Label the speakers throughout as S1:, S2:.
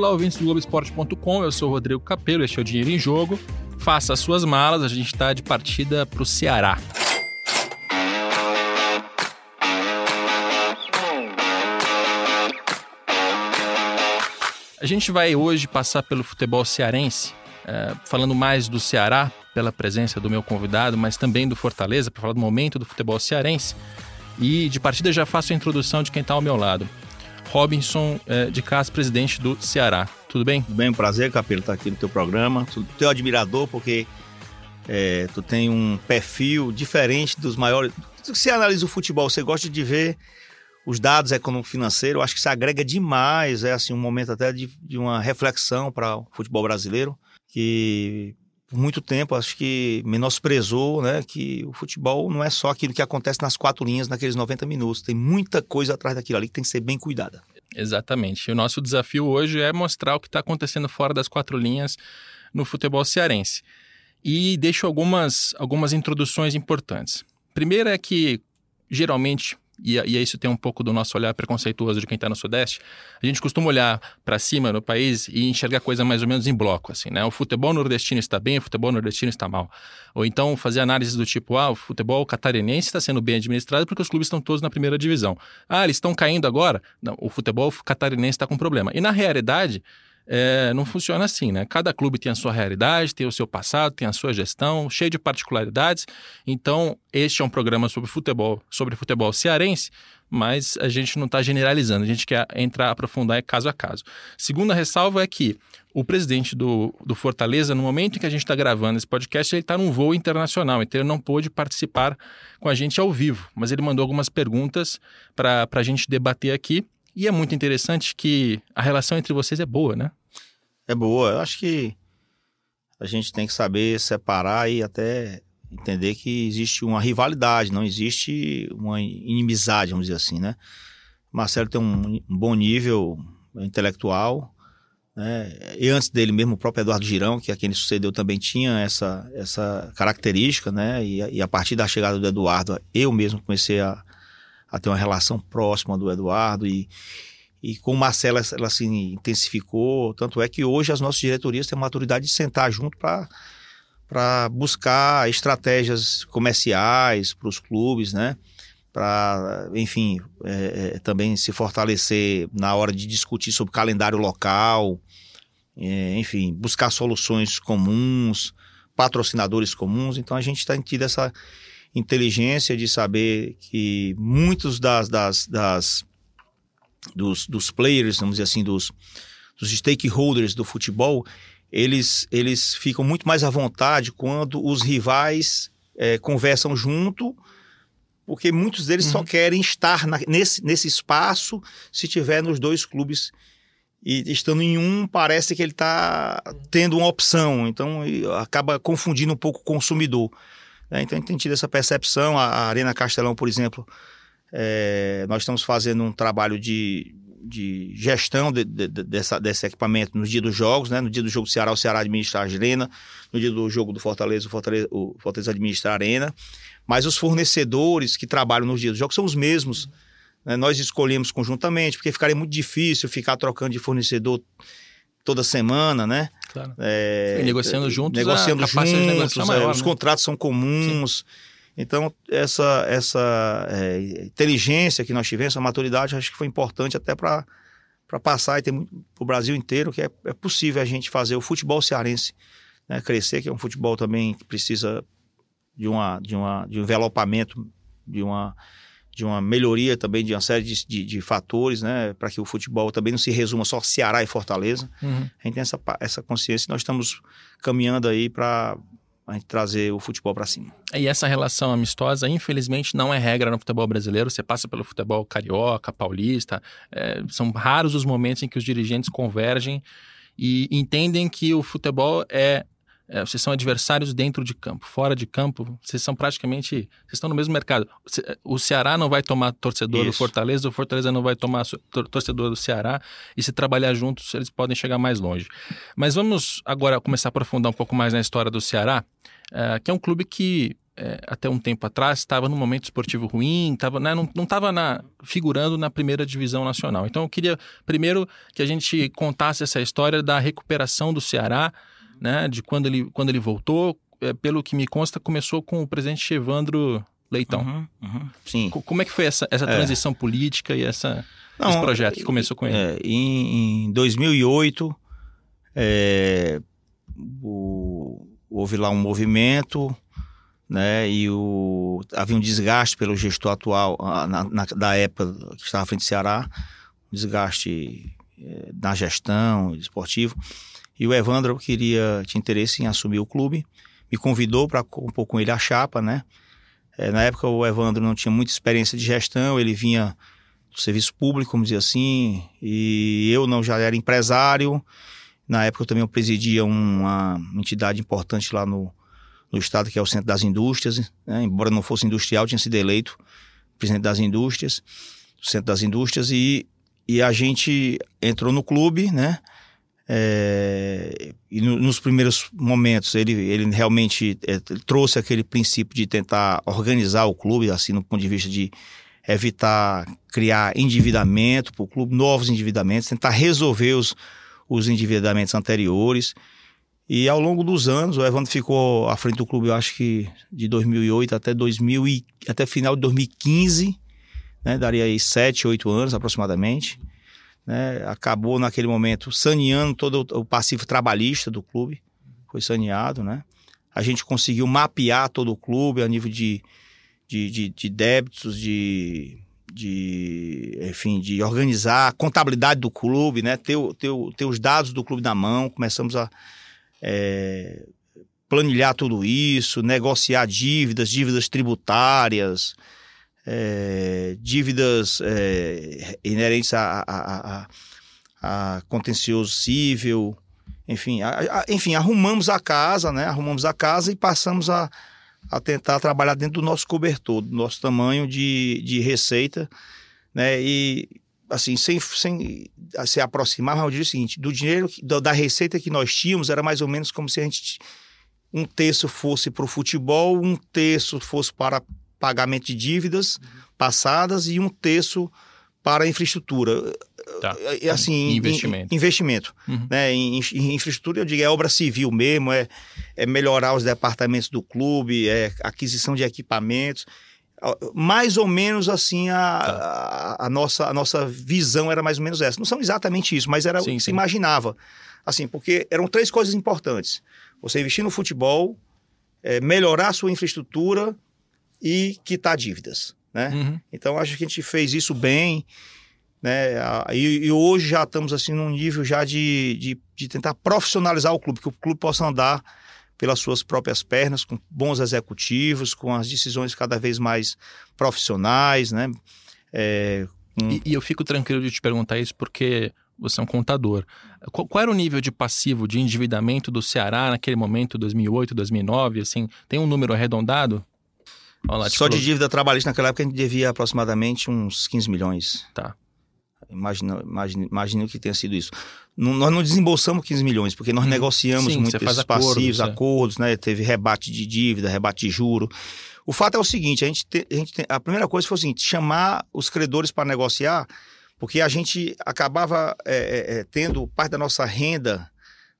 S1: Olá, ouvintes do Globoesporte.com, eu sou Rodrigo Capello, este é o Dinheiro em Jogo. Faça as suas malas, a gente está de partida para o Ceará. A gente vai hoje passar pelo futebol cearense, é, falando mais do Ceará, pela presença do meu convidado, mas também do Fortaleza, para falar do momento do futebol cearense. E de partida já faço a introdução de quem está ao meu lado. Robinson é, de Castro, presidente do Ceará. Tudo bem?
S2: Tudo bem, um prazer, Capelo, estar aqui no teu programa. Tu, teu admirador, porque é, tu tem um perfil diferente dos maiores. Você analisa o futebol, você gosta de ver os dados econômico-financeiros, eu acho que isso agrega demais, é assim um momento até de, de uma reflexão para o futebol brasileiro, que por muito tempo acho que menosprezou, né, que o futebol não é só aquilo que acontece nas quatro linhas naqueles 90 minutos, tem muita coisa atrás daquilo ali que tem que ser bem cuidada.
S1: Exatamente. E o nosso desafio hoje é mostrar o que está acontecendo fora das quatro linhas no futebol cearense. E deixo algumas, algumas introduções importantes. Primeira é que, geralmente, e, e isso tem um pouco do nosso olhar preconceituoso de quem está no Sudeste, a gente costuma olhar para cima no país e enxergar coisa mais ou menos em bloco, assim, né? O futebol nordestino está bem, o futebol nordestino está mal. Ou então fazer análises do tipo, ah, o futebol catarinense está sendo bem administrado porque os clubes estão todos na primeira divisão. Ah, eles estão caindo agora? Não, o futebol catarinense está com problema. E na realidade, é, não funciona assim, né? Cada clube tem a sua realidade, tem o seu passado, tem a sua gestão, cheio de particularidades. Então, este é um programa sobre futebol, sobre futebol cearense, mas a gente não está generalizando, a gente quer entrar, aprofundar caso a caso. Segunda ressalva é que o presidente do, do Fortaleza, no momento em que a gente está gravando esse podcast, ele está num voo internacional, então ele não pôde participar com a gente ao vivo, mas ele mandou algumas perguntas para a gente debater aqui. E é muito interessante que a relação entre vocês é boa, né?
S2: É boa. Eu acho que a gente tem que saber separar e até entender que existe uma rivalidade, não existe uma inimizade, vamos dizer assim, né? Marcelo tem um, um bom nível intelectual, né? E antes dele mesmo, o próprio Eduardo Girão, que é quem ele sucedeu, também tinha essa, essa característica, né? E, e a partir da chegada do Eduardo, eu mesmo comecei a, a ter uma relação próxima do Eduardo e, e com o Marcelo ela se intensificou, tanto é que hoje as nossas diretorias têm maturidade de sentar junto para buscar estratégias comerciais para os clubes, né? Para, enfim, é, é, também se fortalecer na hora de discutir sobre calendário local, é, enfim, buscar soluções comuns, patrocinadores comuns. Então a gente tem tido essa inteligência de saber que muitos das, das, das dos, dos players, vamos dizer assim, dos, dos stakeholders do futebol, eles, eles ficam muito mais à vontade quando os rivais é, conversam junto, porque muitos deles uhum. só querem estar na, nesse, nesse espaço se tiver nos dois clubes. E estando em um, parece que ele está tendo uma opção, então acaba confundindo um pouco o consumidor. Né? Então a gente tem tido essa percepção. A, a Arena Castelão, por exemplo, é, nós estamos fazendo um trabalho de, de gestão de, de, dessa, desse equipamento no dia dos jogos, né? No dia do jogo do Ceará, o Ceará administra a Arena. No dia do jogo do Fortaleza, o Fortaleza, o Fortaleza administra a Arena. Mas os fornecedores que trabalham nos dias dos jogos são os mesmos. Né? Nós escolhemos conjuntamente, porque ficaria muito difícil ficar trocando de fornecedor toda semana, né?
S1: Claro. É, negociando juntos,
S2: negociando juntos, é, maior, os né? contratos são comuns. Sim. Então, essa, essa é, inteligência que nós tivemos, essa maturidade, acho que foi importante até para passar e ter para o Brasil inteiro que é, é, possível a gente fazer o futebol cearense né, crescer, que é um futebol também que precisa de, uma, de, uma, de um envelopamento, de uma, de uma melhoria também de uma série de, de, de fatores, né, para que o futebol também não se resuma só Ceará e Fortaleza. Uhum. A gente tem essa, essa consciência e nós estamos caminhando aí para a gente trazer o futebol para cima.
S1: E essa relação amistosa, infelizmente, não é regra no futebol brasileiro. Você passa pelo futebol carioca, paulista, é, são raros os momentos em que os dirigentes convergem e entendem que o futebol é é, vocês são adversários dentro de campo, fora de campo, vocês são praticamente, vocês estão no mesmo mercado. O Ceará não vai tomar torcedor Isso. do Fortaleza, o Fortaleza não vai tomar torcedor do Ceará, e se trabalhar juntos, eles podem chegar mais longe. Mas vamos agora começar a aprofundar um pouco mais na história do Ceará, é, que é um clube que é, até um tempo atrás estava num momento esportivo ruim, tava, né, não estava figurando na primeira divisão nacional. Então eu queria primeiro que a gente contasse essa história da recuperação do Ceará, né, de quando ele, quando ele voltou. É, pelo que me consta, começou com o presidente Evandro Leitão. Uhum, uhum, sim. Como é que foi essa, essa é. transição política e essa, não, esse projeto que começou com ele?
S2: É, em, em 2008, é, o, houve lá um movimento né? E o, havia um desgaste pelo gestor atual, na, na, da época que estava à frente do Ceará, um desgaste é, na gestão esportivo. E o Evandro queria, tinha interesse em assumir o clube, me convidou para compor com ele a chapa, né? É, na época o Evandro não tinha muita experiência de gestão, ele vinha do serviço público, vamos dizer assim, e eu não já era empresário. Na época eu também presidia uma entidade importante lá no, no estado, que é o Centro das Indústrias. Né? Embora não fosse industrial, tinha sido eleito presidente das indústrias, do Centro das Indústrias, e, e a gente entrou no clube, né? É, e no, nos primeiros momentos ele, ele realmente é, trouxe aquele princípio de tentar organizar o clube, assim, no ponto de vista de evitar criar endividamento para o clube, novos endividamentos, tentar resolver os, os endividamentos anteriores. E ao longo dos anos, o Evandro ficou à frente do clube, eu acho que de 2008 até 2000 e, até final de 2015, né? Daria aí 7, 8 anos aproximadamente. Né? Acabou naquele momento saneando todo o passivo trabalhista do clube. Foi saneado, né? A gente conseguiu mapear todo o clube a nível de, de, de, de débitos, de, de, enfim, de organizar a contabilidade do clube, né? Ter, ter, ter os dados do clube na mão. Começamos a é, planilhar tudo isso, negociar dívidas, dívidas tributárias, é, dívidas é, inerentes a, a, a, a, contencioso civil, enfim, enfim, arrumamos a casa, né? Arrumamos a casa e passamos a, a tentar trabalhar dentro do nosso cobertor, do nosso tamanho de, de receita, né? E assim, sem, sem se aproximar, mas eu diria o seguinte: do dinheiro, da receita que nós tínhamos, era mais ou menos como se a gente. Um terço fosse para o futebol, um terço fosse para pagamento de dívidas passadas e um terço para infraestrutura.
S1: Tá.
S2: Assim,
S1: investimento.
S2: Em, investimento. Uhum. Né? Em, em, infraestrutura, eu digo, é obra civil mesmo, é, é melhorar os departamentos do clube, é aquisição de equipamentos mais ou menos assim a, tá. a, a, nossa, a nossa visão era mais ou menos essa. Não são exatamente isso, mas era sim, o que se imaginava. Assim, porque eram três coisas importantes. Você investir no futebol, é, melhorar a sua infraestrutura e quitar dívidas. Né? Uhum. Então acho que a gente fez isso bem. Né? E, e, hoje já estamos assim num nível já de, de, de tentar profissionalizar o clube, que o clube possa andar pelas suas próprias pernas, com bons executivos, com as decisões cada vez mais profissionais, né?
S1: É, com... e, e, eu fico tranquilo de te perguntar isso porque você é um contador. Qual, qual, era o nível de passivo, de endividamento do Ceará naquele momento, 2008, 2009? Assim, tem um número arredondado?
S2: Lá, Só de dívida trabalhista naquela época a gente devia aproximadamente uns 15 milhões.
S1: Tá.
S2: Imagina, imagina, imagina o que tenha sido isso. Não, nós não desembolsamos 15 milhões, porque nós hum, negociamos sim, muito esses passivos, acordos, acordos, né? Teve rebate de dívida, rebate de juro. O fato é o seguinte: a gente, te, a, gente a primeira coisa foi o seguinte: chamar os credores para negociar, porque a gente acabava é, é, é, tendo parte da nossa renda,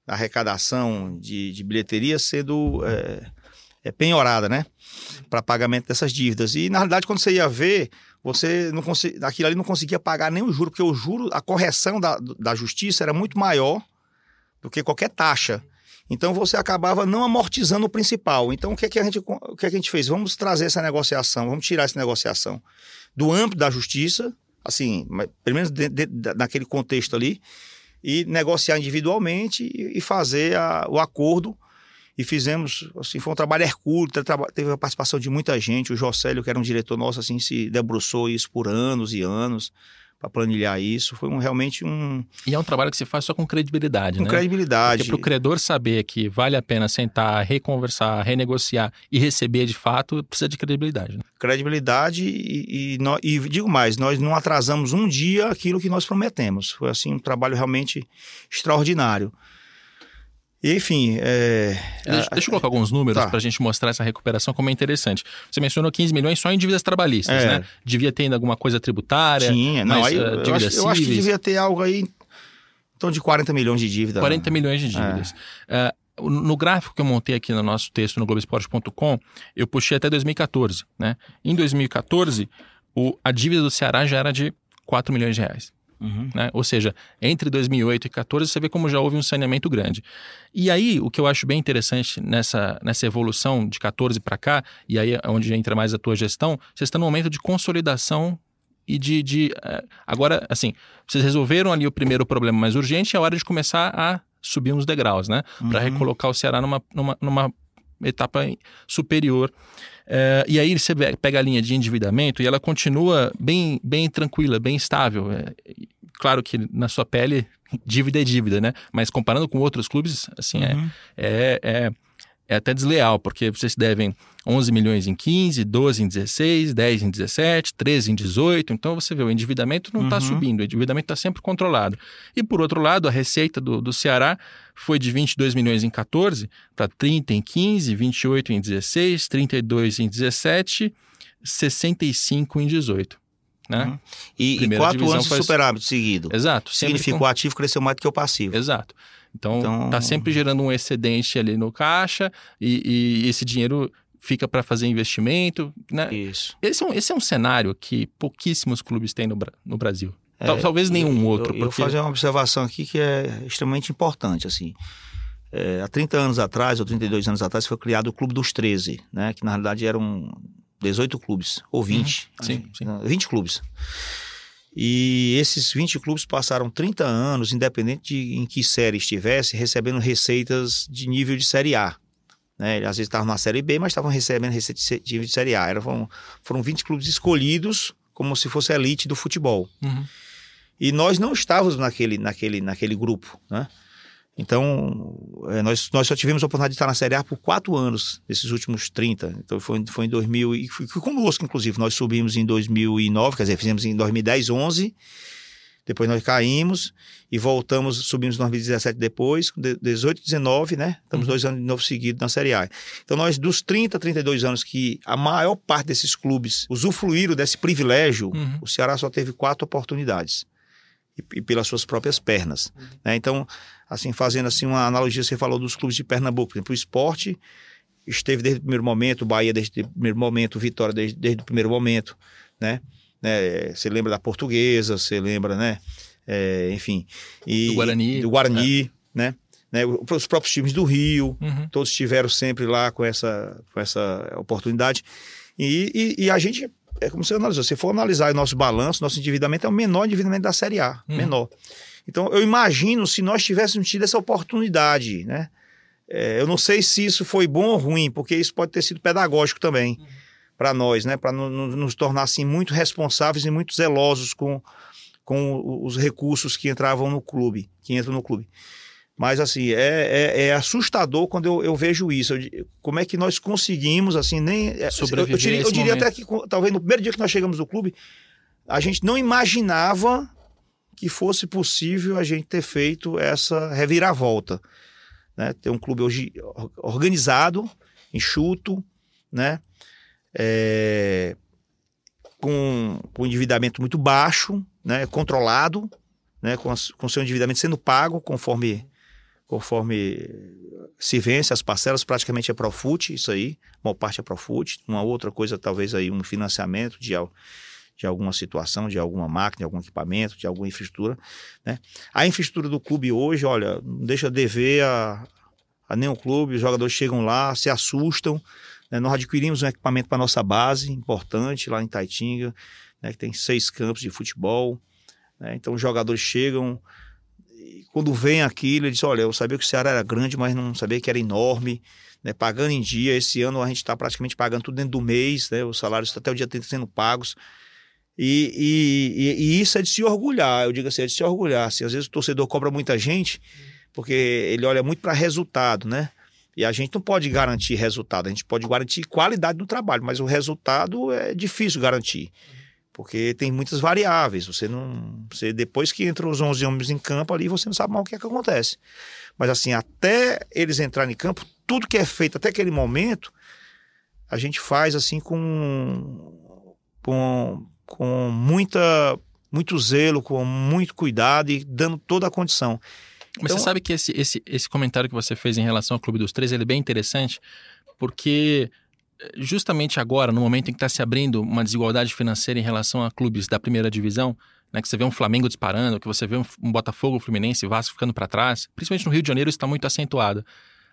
S2: da arrecadação de, de bilheteria, sendo é, é penhorada, né? Para pagamento dessas dívidas. E na realidade, quando você ia ver você não aquilo ali não conseguia pagar nem o juro, porque o juro, a correção da, da justiça era muito maior do que qualquer taxa. Então você acabava não amortizando o principal. Então o que é que a gente, o que é que a gente fez? Vamos trazer essa negociação, vamos tirar essa negociação do âmbito da justiça, assim, pelo menos dentro, dentro, naquele contexto ali, e negociar individualmente e fazer a, o acordo e fizemos, assim, foi um trabalho hercúleo, teve a participação de muita gente, o Jocélio, que era um diretor nosso, assim, se debruçou isso por anos e anos para planilhar isso, foi um, realmente um...
S1: E é um trabalho que se faz só com credibilidade,
S2: com
S1: né?
S2: Com credibilidade.
S1: Porque para o credor saber que vale a pena sentar, reconversar, renegociar e receber de fato, precisa de credibilidade. Né?
S2: Credibilidade e, e, e, digo mais, nós não atrasamos um dia aquilo que nós prometemos. Foi assim um trabalho realmente extraordinário. E, enfim. É...
S1: Deixa, deixa, eu colocar alguns números tá. para a gente mostrar essa recuperação como é interessante. Você mencionou 15 milhões só em dívidas trabalhistas, é. né? Devia ter ainda alguma coisa tributária?
S2: Tinha, não. Mas, aí, uh, eu, acho, eu, acho, que devia ter algo aí torno de 40 milhões de dívidas.
S1: 40 né? milhões de dívidas. É. Uh, no gráfico que eu montei aqui no nosso texto no Globoesporte.com, eu puxei até 2014. Né? Em 2014, o, a dívida do Ceará já era de 4 milhões de reais. Uhum. Né? Ou seja, entre 2008 e 2014 você vê como já houve um saneamento grande. E aí, o que eu acho bem interessante nessa, nessa evolução de 14 para cá, e aí é onde entra mais a tua gestão, você está no momento de consolidação e de, de. Eh, agora, assim, vocês resolveram ali o primeiro problema mais urgente, é hora de começar a subir uns degraus, né? Uhum. Para recolocar o Ceará numa, numa, numa etapa superior. É, e aí você pega a linha de endividamento e ela continua bem, bem tranquila, bem estável. É, claro que na sua pele, dívida é dívida, né? Mas comparando com outros clubes, assim, é, uhum. é, é, é até desleal, porque vocês devem 11 milhões em 15, 12 em 16, 10 em 17, 13 em 18. Então você vê, o endividamento não está uhum. subindo, o endividamento está sempre controlado. E por outro lado, a receita do, do Ceará foi de 22 milhões em 14 para 30 em 15, 28 em 16, 32 em 17, 65 em 18. Né? Uhum.
S2: E, e quatro anos de superávit seguido.
S1: Exato.
S2: Significa com... o ativo cresceu mais do que o passivo.
S1: Exato. Então, então... tá sempre gerando um excedente ali no caixa e, e esse dinheiro fica para fazer investimento. Né?
S2: Isso.
S1: Esse é, um, esse é um cenário que pouquíssimos clubes têm no, no Brasil. É, Talvez nenhum outro.
S2: Eu, porque... eu vou fazer uma observação aqui que é extremamente importante. assim. É, há 30 anos atrás, ou 32 anos atrás, foi criado o Clube dos 13, né? que na realidade eram 18 clubes, ou 20.
S1: Uhum. Sim, sim.
S2: 20 clubes. E esses 20 clubes passaram 30 anos, independente de em que série estivesse, recebendo receitas de nível de Série A. Né? Às vezes estavam na Série B, mas estavam recebendo receita de nível de Série A. Era, foram, foram 20 clubes escolhidos como se fosse a elite do futebol. Uhum. E nós não estávamos naquele, naquele, naquele grupo, né? Então, é, nós, nós só tivemos a oportunidade de estar na Série A por quatro anos, nesses últimos 30. Então, foi, foi em 2000, e foi, conosco, inclusive. Nós subimos em 2009, quer dizer, fizemos em 2010, 11. Depois nós caímos e voltamos, subimos em 2017 depois, 18, 19, né? Estamos uhum. dois anos de novo seguidos na Série A. Então, nós, dos 30, 32 anos que a maior parte desses clubes usufruíram desse privilégio, uhum. o Ceará só teve quatro oportunidades e, pelas suas próprias pernas. Né? Então, assim, fazendo assim uma analogia, você falou dos clubes de Pernambuco, por exemplo, o esporte esteve desde o primeiro momento, Bahia desde o primeiro momento, Vitória desde, desde o primeiro momento, né? né? Você lembra da Portuguesa, você lembra, né? É, enfim. E,
S1: do Guarani.
S2: Do Guarani, é. né? né? Os próprios times do Rio, uhum. todos estiveram sempre lá com essa, com essa oportunidade. E, e, e a gente é como você analisou. Se for analisar o nosso balanço, nosso endividamento é o menor endividamento da Série A. Hum. Menor. Então, eu imagino se nós tivéssemos tido essa oportunidade, né? É, eu não sei se isso foi bom ou ruim, porque isso pode ter sido pedagógico também uhum. para nós, né? Para nos tornar assim muito responsáveis e muito zelosos com, com os recursos que entravam no clube, que entram no clube. Mas, assim, é, é, é assustador quando eu, eu vejo isso. Eu, como é que nós conseguimos, assim, nem. É,
S1: Sobreviver eu, diria,
S2: eu
S1: diria
S2: até que, talvez no primeiro dia que nós chegamos no clube, a gente não imaginava que fosse possível a gente ter feito essa reviravolta. Né? Ter um clube hoje organizado, enxuto, né? É, com, com endividamento muito baixo, né? controlado, né? com, com seu endividamento sendo pago conforme conforme se vence as parcelas, praticamente é Profut, isso aí, uma parte é Profut, uma outra coisa talvez aí um financiamento de, de alguma situação, de alguma máquina, de algum equipamento, de alguma infraestrutura, né? A infraestrutura do clube hoje, olha, não deixa dever a, a nenhum clube, os jogadores chegam lá, se assustam, né? Nós adquirimos um equipamento para nossa base, importante, lá em Taitinga, né? que tem seis campos de futebol, né? então os jogadores chegam quando vem aquilo, ele diz: Olha, eu sabia que o Ceará era grande, mas não sabia que era enorme. Né, pagando em dia, esse ano a gente está praticamente pagando tudo dentro do mês, né, os salários até o dia 30 sendo pagos. E, e, e, isso é de se orgulhar, eu digo assim, é de se orgulhar. Assim, às vezes o torcedor cobra muita gente, porque ele olha muito para resultado, né? E a gente não pode garantir resultado, a gente pode garantir qualidade do trabalho, mas o resultado é difícil garantir Porque tem muitas variáveis. Você não. Você, depois que entram os 11 homens em campo ali, você não sabe mal o que é que acontece. Mas assim, até eles entrarem em campo, tudo que é feito até aquele momento, a gente faz assim com. com, com muita, muito zelo, com muito cuidado e dando toda a condição.
S1: Mas então, você sabe que esse, esse, esse comentário que você fez em relação ao Clube dos Três, ele é bem interessante, porque justamente agora, no momento em que está se abrindo uma desigualdade financeira em relação a clubes da primeira divisão, né, que você vê um Flamengo disparando, que você vê um, um Botafogo, um Fluminense, Vasco ficando para trás, principalmente no Rio de Janeiro está muito acentuado.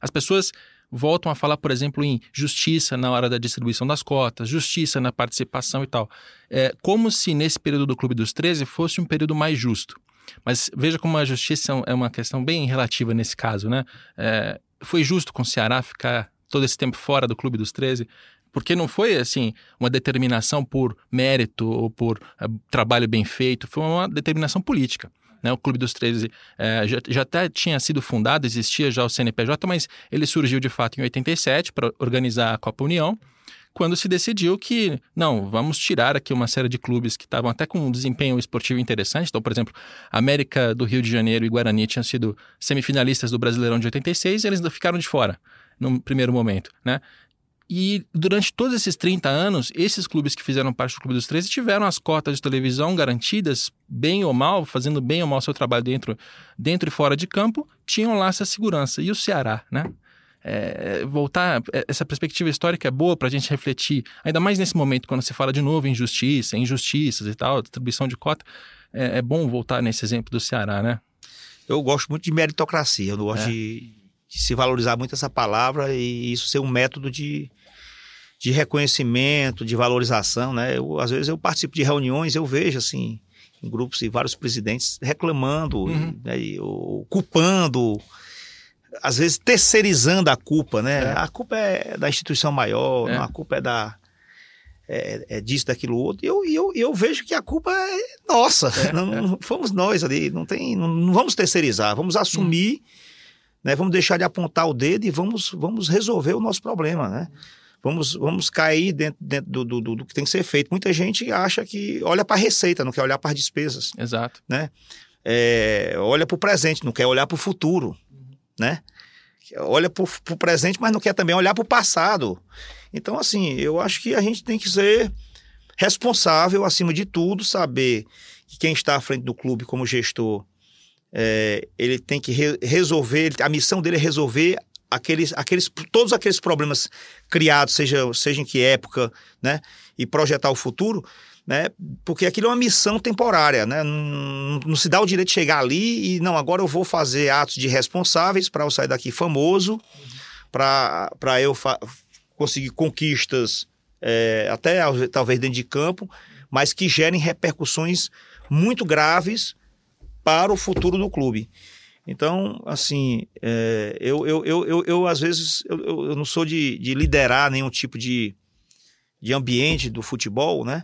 S1: As pessoas voltam a falar, por exemplo, em justiça na hora da distribuição das cotas, justiça na participação e tal. É como se nesse período do Clube dos 13 fosse um período mais justo. Mas veja como a justiça é uma questão bem relativa nesse caso, né? É, foi justo com o Ceará ficar todo esse tempo fora do Clube dos 13? Porque não foi, assim, uma determinação por mérito ou por uh, trabalho bem feito, foi uma determinação política. Né? O Clube dos 13 é, já, já até tinha sido fundado, existia já o CNPJ, mas ele surgiu de fato em 87 para organizar a Copa União quando se decidiu que, não, vamos tirar aqui uma série de clubes que estavam até com um desempenho esportivo interessante. Então, por exemplo, América do Rio de Janeiro e Guarani tinham sido semifinalistas do Brasileirão de 86 e eles ficaram de fora no primeiro momento, né? E durante todos esses 30 anos, esses clubes que fizeram parte do Clube dos 13 tiveram as cotas de televisão garantidas, bem ou mal, fazendo bem ou mal seu trabalho dentro, dentro e fora de campo, tinham lá essa segurança. E o Ceará, né? É, voltar, é, essa perspectiva histórica é boa para a gente refletir, ainda mais nesse momento, quando se fala de novo em justiça, injustiças e tal, distribuição de cota, é, é bom voltar nesse exemplo do Ceará, né?
S2: Eu gosto muito de meritocracia, eu gosto é. de, de se valorizar muito essa palavra e isso ser um método de, de reconhecimento, de valorização, né? Eu, às vezes eu participo de reuniões, eu vejo assim, em grupos e vários presidentes reclamando, uhum. né, e, ou, culpando às vezes terceirizando a culpa, né? É. A culpa é da instituição maior, é. a culpa é da é, é disso, daquilo outro. E eu, eu, eu vejo que a culpa é nossa. É, não, não, é. fomos nós ali, não tem, não, não vamos terceirizar, vamos assumir, hum. Né? Vamos deixar de apontar o dedo e vamos, vamos resolver o nosso problema, né? Vamos, vamos cair dentro, dentro do, do, do que tem que ser feito. Muita gente acha que olha para a receita, não quer olhar para as despesas.
S1: Exato.
S2: Né? É, olha para o presente, não quer olhar para o futuro né? Olha para o presente, mas não quer também olhar para o passado. Então, assim, eu acho que a gente tem que ser responsável, acima de tudo, saber que quem está à frente do clube como gestor, é, ele tem que re resolver, a missão dele é resolver aqueles, aqueles, todos aqueles problemas criados, seja, seja em que época, né? E projetar o futuro né? Porque aquilo é uma missão temporária, né? Não, não, se dá o direito de chegar ali e não, agora eu vou fazer atos de responsáveis para eu sair daqui famoso, para eu conseguir conquistas é, até talvez dentro de campo, mas que gerem repercussões muito graves para o futuro do clube. Então, assim, é, eu, eu, eu, eu, eu, às vezes eu, eu não sou de, de liderar nenhum tipo de, de ambiente do futebol, né?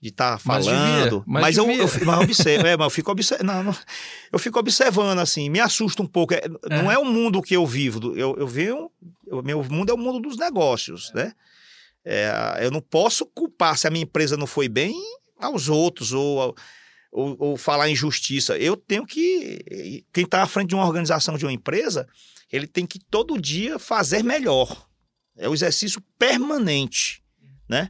S2: de estar tá falando. Mas, mas, eu, eu, mas observo, é, mas eu fico observando. eu fico observando, assim, me assusta um pouco. É, é. Não é o mundo que eu vivo. Eu, eu vejo. O meu mundo é o mundo dos negócios, né? É, eu não posso culpar se a minha empresa não foi bem aos outros ou, ou, ou falar em justiça. Eu tenho que. Quem está à frente de uma organização, de uma empresa, ele tem que todo dia fazer melhor. É o exercício permanente, né?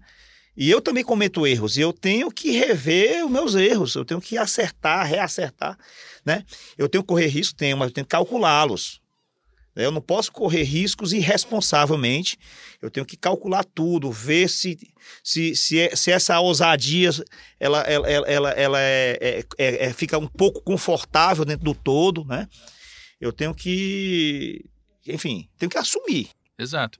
S2: E eu também cometo erros e eu tenho que rever os meus erros, eu tenho que acertar, reacertar, né? Eu tenho que correr risco, tenho, mas eu tenho que calculá-los. Eu não posso correr riscos irresponsavelmente. Eu tenho que calcular tudo, ver se, se, se, é, se essa ousadia ela, ela, ela, ela é, é, é, é, fica um pouco confortável dentro do todo, né? Eu tenho que, enfim, tenho que assumir.
S1: Exato.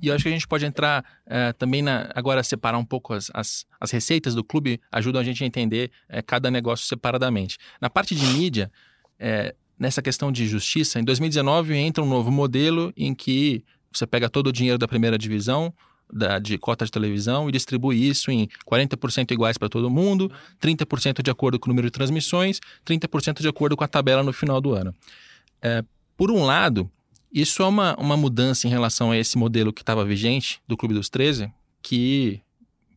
S1: E eu acho que a gente pode entrar é, também na, agora separar um pouco as, as, as, receitas do clube, ajudam a gente a entender é, cada negócio separadamente. Na parte de mídia, é, nessa questão de justiça, em 2019 entra um novo modelo em que você pega todo o dinheiro da primeira divisão, da, de cota de televisão, e distribui isso em 40% iguais para todo mundo, 30% de acordo com o número de transmissões, 30% de acordo com a tabela no final do ano. por um lado, isso é uma, uma mudança em relação a esse modelo que estava vigente do Clube dos 13, que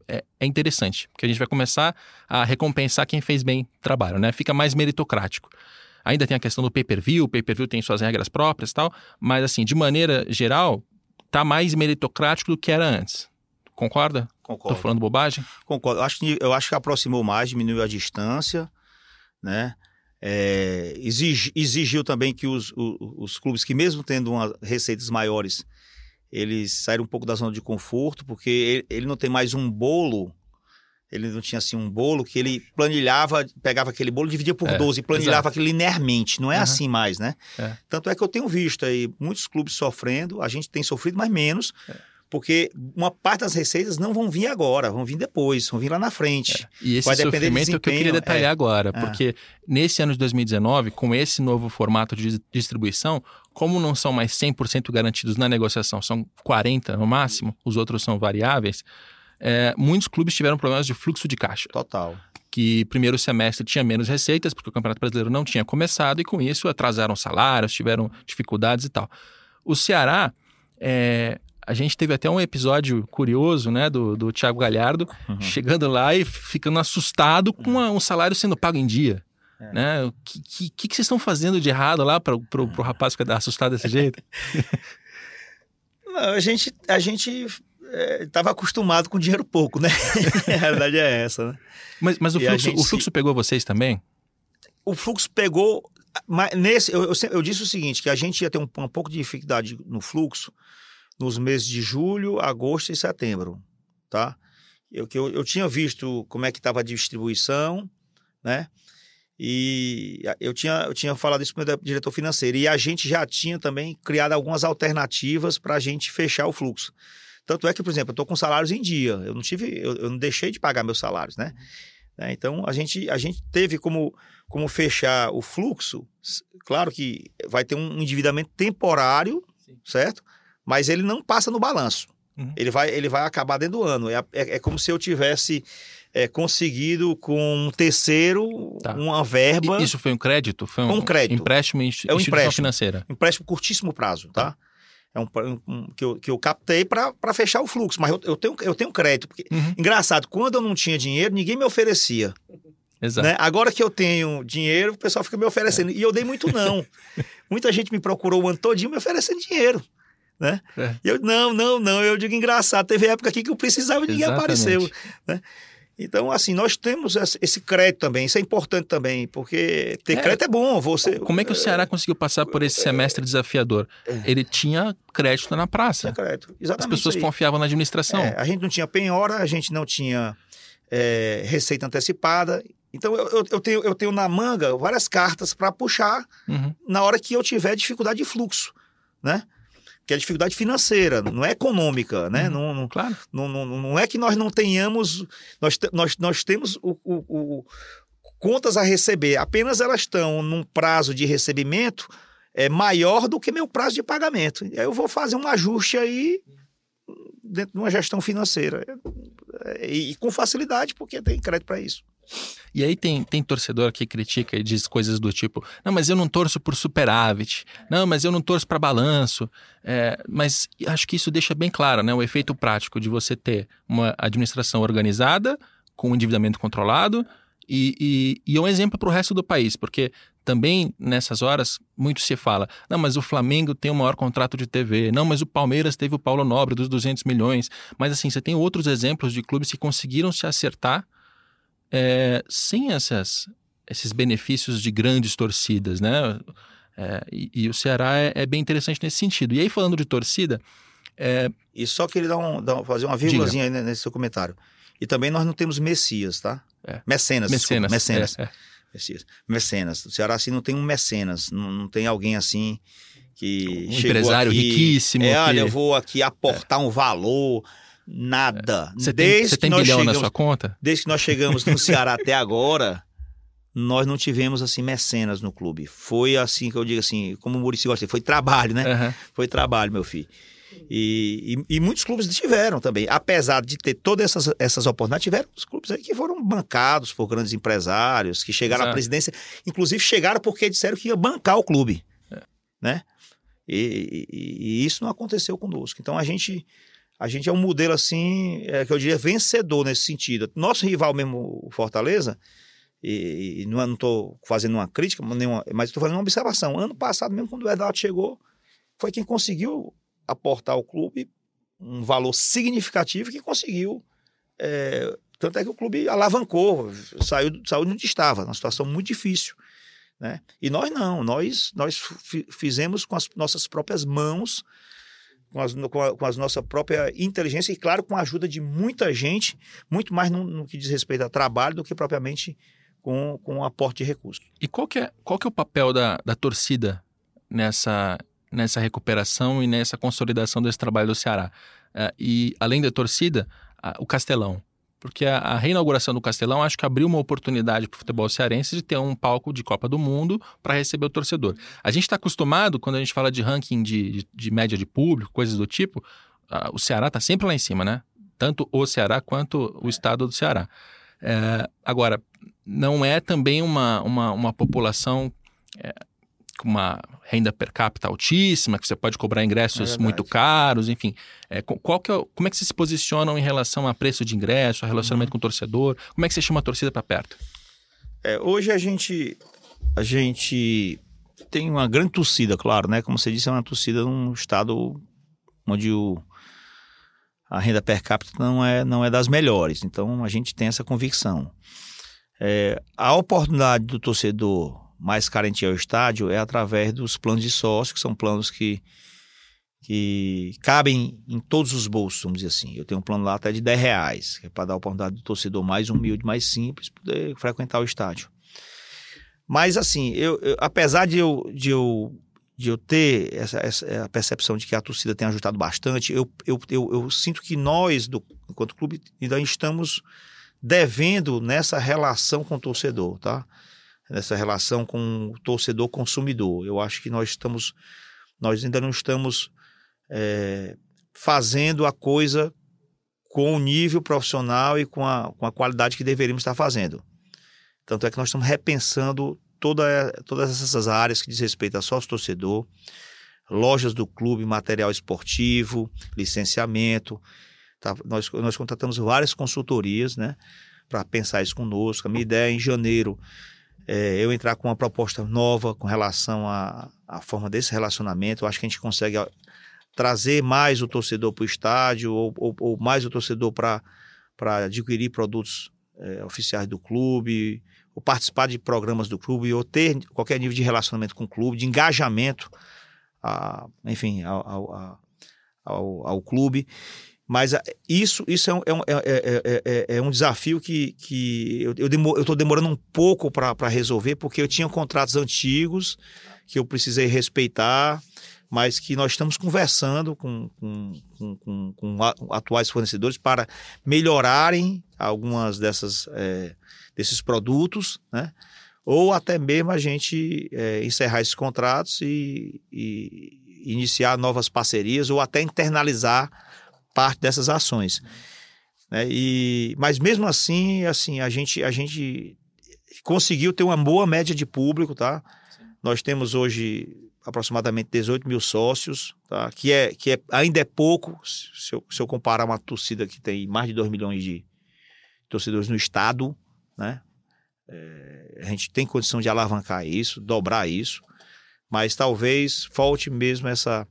S1: é, é, interessante, porque a gente vai começar a recompensar quem fez bem trabalho, né? Fica mais meritocrático. Ainda tem a questão do pay-per-view, o pay-per-view tem suas regras próprias e tal, mas assim, de maneira geral, tá mais meritocrático do que era antes. Concorda?
S2: Concordo.
S1: Tô falando bobagem?
S2: Concordo. Eu acho que, eu acho que aproximou mais, diminuiu a distância, né? É, exig, exigiu também que os, os, os, clubes que mesmo tendo uma, receitas maiores, eles saíram um pouco da zona de conforto, porque ele, ele não tem mais um bolo ele não tinha assim um bolo que ele planilhava, pegava aquele bolo, dividia por é, 12 e planilhava exato. aquilo linearmente. Não é uhum. assim mais, né? É. Tanto é que eu tenho visto aí muitos clubes sofrendo, a gente tem sofrido, mas menos. É. Porque uma parte das receitas não vão vir agora, vão vir depois, vão vir lá na frente.
S1: É. E esse Vai sofrimento é o que eu queria detalhar é. agora, é. porque nesse ano de 2019, com esse novo formato de distribuição, como não são mais 100% garantidos na negociação, são 40% no máximo, os outros são variáveis, é, muitos clubes tiveram problemas de fluxo de caixa.
S2: Total.
S1: Que primeiro semestre tinha menos receitas, porque o Campeonato Brasileiro não tinha começado, e com isso atrasaram salários, tiveram dificuldades e tal. O Ceará, é, a gente teve até um episódio curioso, né, do, do Thiago Galhardo, uhum. chegando lá e ficando assustado com a, um salário sendo pago em dia. É. Né? O que, que, que, vocês estão fazendo de errado lá para o rapaz ficar assustado desse jeito?
S2: Não, a gente, a gente estava é, acostumado com dinheiro pouco, né? a realidade é essa, né?
S1: Mas, mas o, fluxo, o fluxo pegou vocês também?
S2: O fluxo pegou. Mas nesse, eu, eu, eu, disse o seguinte: que a gente ia ter um, um pouco de dificuldade no fluxo nos meses de julho, agosto e setembro, tá? Eu, eu, eu tinha visto como é que estava a distribuição, né? E eu tinha, eu tinha falado isso com o meu diretor financeiro. E a gente já tinha também criado algumas alternativas para a gente fechar o fluxo. Tanto é que, por exemplo, eu estou com salários em dia. Eu não tive, eu, eu não deixei de pagar meus salários, né? É, então a gente, a gente teve como, como fechar o fluxo. Claro que vai ter um endividamento temporário, Sim. certo? Mas ele não passa no balanço. Uhum. Ele, vai, ele vai acabar dentro do ano. É, é, é como se eu tivesse é, conseguido com um terceiro tá. uma verba.
S1: Isso foi um crédito? Foi um,
S2: um crédito.
S1: empréstimo em é um empréstimo, financeira.
S2: Empréstimo curtíssimo prazo, tá? tá? É um, um, que, eu, que eu captei para fechar o fluxo. Mas eu, eu, tenho, eu tenho crédito. Porque, uhum. Engraçado, quando eu não tinha dinheiro, ninguém me oferecia. Exato. Né? Agora que eu tenho dinheiro, o pessoal fica me oferecendo. É. E eu dei muito não. Muita gente me procurou o ano todinho me oferecendo dinheiro. Né? É. Eu, não, não, não. Eu digo engraçado. Teve época aqui que eu precisava e ninguém apareceu. Né? Então, assim, nós temos esse crédito também, isso é importante também, porque ter é. crédito é bom. Você,
S1: Como é que o Ceará conseguiu passar por esse semestre desafiador? É. Ele tinha crédito na praça.
S2: Tinha crédito, exatamente.
S1: As pessoas confiavam na administração.
S2: É, a gente não tinha penhora, a gente não tinha é, receita antecipada. Então, eu, eu, eu, tenho, eu tenho na manga várias cartas para puxar uhum. na hora que eu tiver dificuldade de fluxo, né? Que é dificuldade financeira, não é econômica, né? Uhum, não, não,
S1: claro.
S2: Não, não, não é que nós não tenhamos, nós, nós, nós temos o, o, o, contas a receber, apenas elas estão num prazo de recebimento é maior do que meu prazo de pagamento. Aí eu vou fazer um ajuste aí dentro de uma gestão financeira e, e com facilidade, porque tem crédito para isso.
S1: E aí tem, tem torcedor que critica e diz coisas do tipo: não, mas eu não torço por superávit, não, mas eu não torço para balanço. É, mas acho que isso deixa bem claro né, o efeito prático de você ter uma administração organizada, com um endividamento controlado, e, e, e é um exemplo para o resto do país, porque também nessas horas muito se fala: não, mas o Flamengo tem o maior contrato de TV, não, mas o Palmeiras teve o Paulo Nobre dos 200 milhões. Mas assim, você tem outros exemplos de clubes que conseguiram se acertar é, sem essas, esses benefícios de grandes torcidas, né? É, e, e, o Ceará é, é, bem interessante nesse sentido. E aí, falando de torcida. É...
S2: E só queria dar um, dar, fazer uma vírgulazinha aí nesse seu comentário. E também nós não temos Messias, tá? É. Mecenas. Mecenas. Desculpa, mecenas. É, é. Messias. Mecenas. O Ceará assim não tem um mecenas, não, não tem alguém assim que.
S1: Um empresário aqui, riquíssimo.
S2: É, que... olha, eu vou aqui aportar um valor. Nada.
S1: Você tem, você tem bilhão chegamos, na sua conta?
S2: Desde que nós chegamos no Ceará até agora, nós não tivemos assim mecenas no clube. Foi assim que eu digo assim, como o Murici gosta, foi trabalho, né? Uhum. Foi trabalho, meu filho. E, e, e, muitos clubes tiveram também. Apesar de ter todas essas, essas oportunidades, tiveram os clubes aí que foram bancados por grandes empresários, que chegaram Exato. à presidência. Inclusive chegaram porque disseram que ia bancar o clube. É. Né? E, e, e, isso não aconteceu conosco. Então a gente a gente é um modelo assim, é, que eu diria vencedor nesse sentido. Nosso rival mesmo, Fortaleza, e, e não estou fazendo uma crítica, nenhuma, mas estou fazendo uma observação. Ano passado, mesmo quando o Eduardo chegou, foi quem conseguiu aportar ao clube um valor significativo que conseguiu. É, tanto é que o clube alavancou, saiu, saiu de onde estava, numa situação muito difícil. Né? E nós não, nós, nós fizemos com as nossas próprias mãos, com, as, com, a, com a nossa própria inteligência e, claro, com a ajuda de muita gente, muito mais no, no que diz respeito a trabalho do que propriamente com, com o aporte de recursos.
S1: E qual que é, qual que é o papel da, da torcida nessa, nessa recuperação e nessa consolidação desse trabalho do Ceará? Uh, e, além da torcida, uh, o Castelão. Porque a, a, reinauguração do Castelão acho que abriu uma oportunidade para o futebol cearense de ter um palco de Copa do Mundo para receber o torcedor. A gente está acostumado, quando a gente fala de ranking de, de, de média de público, coisas do tipo, uh, o Ceará está sempre lá em cima, né? Tanto o Ceará quanto o estado do Ceará. É, agora, não é também uma, uma, uma população é, com uma renda per capita altíssima, que você pode cobrar ingressos é muito caros, enfim. É, qual que é, como é que vocês se posicionam em relação a preço de ingresso, a relacionamento uhum. com o torcedor? Como é que você chama a torcida para perto?
S2: É, hoje a gente, a gente tem uma grande torcida, claro, né? Como você disse, é uma torcida num estado onde o, a renda per capita não é, não é das melhores. Então a gente tem essa convicção. É, a oportunidade do torcedor mais carente ao estádio é através dos planos de sócio, que são planos que, que cabem em todos os bolsos, vamos dizer assim. Eu tenho um plano lá até de 10 reais, que é para dar a oportunidade do torcedor mais humilde, mais simples, poder frequentar o estádio. Mas assim, eu, eu apesar de eu, de eu de eu ter essa, essa, a percepção de que a torcida tem ajudado bastante, eu, eu, eu, eu sinto que nós, do, enquanto clube, ainda estamos devendo nessa relação com o torcedor, tá? Nessa relação com o torcedor consumidor. Eu acho que nós estamos, nós ainda não estamos é, fazendo a coisa com o nível profissional e com a, com a qualidade que deveríamos estar fazendo. Tanto é que nós estamos repensando toda, todas essas áreas que diz respeito a sócio torcedor, lojas do clube, material esportivo, licenciamento. Tá? Nós, nós contratamos várias consultorias né, para pensar isso conosco. A minha ideia é em janeiro é, eu entrar com uma proposta nova com relação à, forma desse relacionamento. Eu acho que a gente consegue trazer mais o torcedor para o estádio ou, ou, ou, mais o torcedor para adquirir produtos é, oficiais do clube, ou participar de programas do clube, ou ter qualquer nível de relacionamento com o clube, de engajamento, a, enfim, ao, ao, ao, ao clube. Mas isso, isso é, um, é, é, é, é um desafio que, que eu estou demorando um pouco para resolver, porque eu tinha contratos antigos que eu precisei respeitar, mas que nós estamos conversando com, com, com, com atuais fornecedores para melhorarem algumas dessas desses produtos, né? Ou até mesmo a gente é, encerrar esses contratos e, e, iniciar novas parcerias ou até internalizar parte dessas ações. Né? E, mas mesmo assim, assim a gente, a gente conseguiu ter uma boa média de público, tá? Nós temos hoje aproximadamente 18 mil sócios, tá? que, é, que é, ainda é pouco se eu, se eu comparar uma torcida que tem mais de 2 milhões de torcedores no estado, né? É, a gente tem condição de alavancar isso, dobrar isso, mas talvez falte mesmo essa,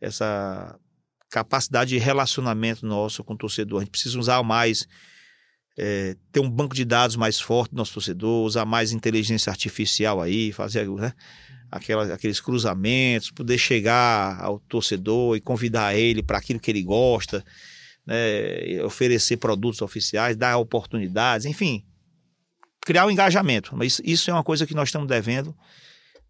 S2: essa capacidade de relacionamento nosso com o torcedor. A gente precisa usar mais, é, ter um banco de dados mais forte do nosso torcedor, usar mais inteligência artificial aí, fazer né, aquela, aqueles cruzamentos, poder chegar ao torcedor e convidar ele para aquilo que ele gosta né, oferecer produtos oficiais, dar oportunidades, enfim, criar um engajamento. Mas isso é uma coisa que nós estamos devendo,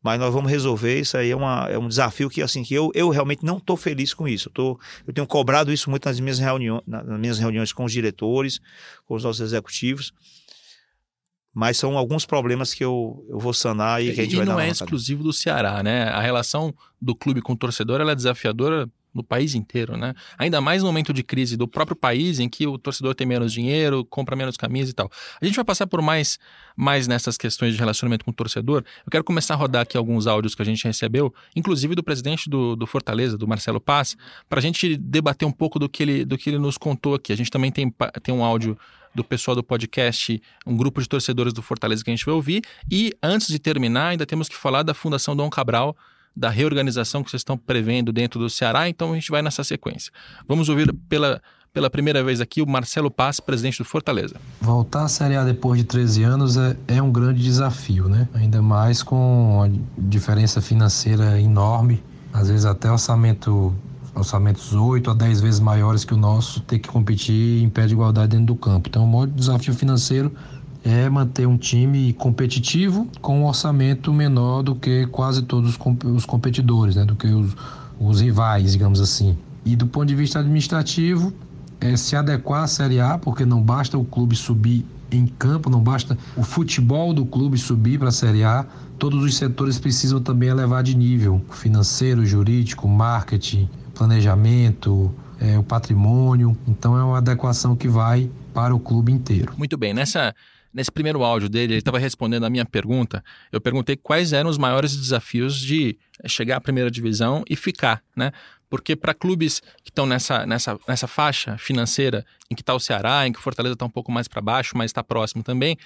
S2: mas nós vamos resolver. Isso aí é, uma, é um desafio que, assim, que eu, eu realmente não estou feliz com isso. Eu, tô, eu tenho cobrado isso muito nas minhas, reuniões, nas minhas reuniões com os diretores, com os nossos executivos. Mas são alguns problemas que eu, eu vou sanar e que a gente
S1: e
S2: vai
S1: dar não é exclusivo do Ceará, né? A relação do clube com o torcedor é desafiadora no país inteiro, né? Ainda mais no momento de crise do próprio país, em que o torcedor tem menos dinheiro, compra menos camisa e tal. A gente vai passar por mais, mais nessas questões de relacionamento com o torcedor. Eu quero começar a rodar aqui alguns áudios que a gente recebeu, inclusive do presidente do, do Fortaleza, do Marcelo Paz, para a gente debater um pouco do que, ele, do que ele nos contou aqui. A gente também tem, tem um áudio do pessoal do podcast, um grupo de torcedores do Fortaleza que a gente vai ouvir. E antes de terminar, ainda temos que falar da Fundação Dom Cabral, da reorganização que vocês estão prevendo dentro do Ceará, então a gente vai nessa sequência. Vamos ouvir pela, pela primeira vez aqui o Marcelo Paz, presidente do Fortaleza.
S3: Voltar à Série A depois de 13 anos é, é um grande desafio, né? Ainda mais com a diferença financeira enorme, às vezes até orçamento orçamentos 8 a 10 vezes maiores que o nosso, ter que competir em pé de igualdade dentro do campo. Então, o maior desafio financeiro é manter um time competitivo com um orçamento menor do que quase todos os competidores, né? do que os, os rivais, digamos assim. E do ponto de vista administrativo, é se adequar à Série A, porque não basta o clube subir em campo, não basta o futebol do clube subir para a Série A, todos os setores precisam também elevar de nível financeiro, jurídico, marketing, planejamento, é, o patrimônio. Então é uma adequação que vai para o clube inteiro.
S1: Muito bem, nessa nesse primeiro áudio dele, ele estava respondendo a minha pergunta. Eu perguntei quais eram os maiores desafios de chegar à primeira divisão e ficar, né? Porque para clubes que estão nessa, nessa, nessa faixa financeira em que está o Ceará, em que Fortaleza está um pouco mais para baixo, mas está próximo também,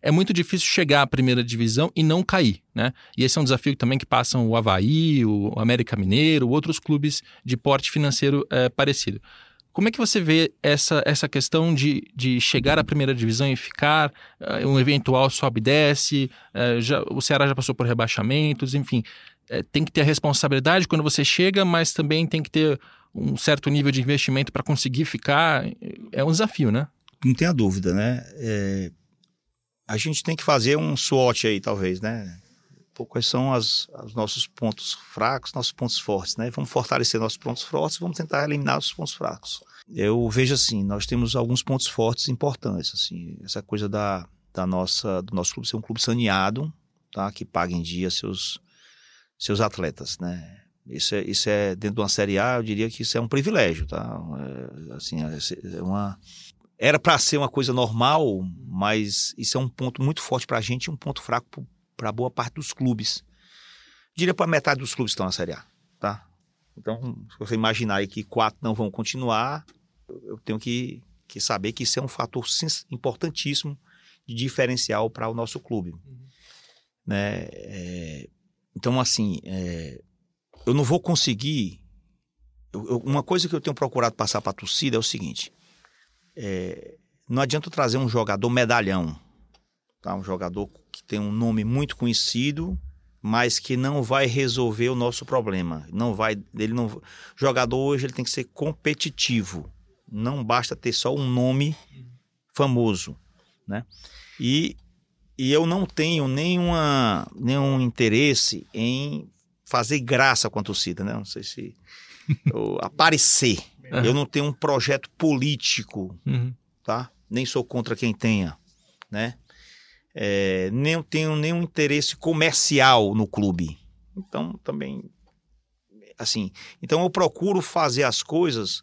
S1: é muito difícil chegar à primeira divisão e não cair, né? E esse é um desafio também que passam o Havaí, o América Mineiro, outros clubes de porte financeiro é, parecido. Como é que você vê essa, essa questão de, de chegar à primeira divisão e ficar, uh, um eventual sobe e desce, uh, já, o Ceará já passou por rebaixamentos, enfim. Uh, tem que ter a responsabilidade quando você chega, mas também tem que ter um certo nível de investimento para conseguir ficar. É um desafio, né?
S2: Não tenha dúvida, né? É... A gente tem que fazer um SWOT aí, talvez, né? Quais são as, os nossos pontos fracos, nossos pontos fortes, né? Vamos fortalecer nossos pontos fortes, vamos tentar eliminar os pontos fracos. Eu vejo assim, nós temos alguns pontos fortes importantes, assim, essa coisa da, da nossa, do nosso clube ser um clube saneado, tá? Que paga em dia seus seus atletas, né? Isso é, isso é dentro de uma série A, eu diria que isso é um privilégio, tá? É, assim, é, é uma era para ser uma coisa normal, mas isso é um ponto muito forte para a gente e um ponto fraco para boa parte dos clubes. Diria para metade dos clubes que estão na Série A, tá? Então, se você imaginar aí que quatro não vão continuar, eu tenho que, que saber que isso é um fator importantíssimo de diferencial para o nosso clube. Uhum. Né? É, então, assim, é, eu não vou conseguir. Eu, eu, uma coisa que eu tenho procurado passar para a torcida é o seguinte: é, não adianta trazer um jogador medalhão, tá? um jogador que tem um nome muito conhecido, mas que não vai resolver o nosso problema. Não vai, ele não, o jogador hoje ele tem que ser competitivo. Não basta ter só um nome famoso, né? E, e eu não tenho nenhuma, nenhum interesse em fazer graça com a torcida, né? Não sei se aparecer. Uhum. Eu não tenho um projeto político, uhum. tá? Nem sou contra quem tenha, né? É, nem tenho nenhum interesse comercial no clube. Então, também, assim, então eu procuro fazer as coisas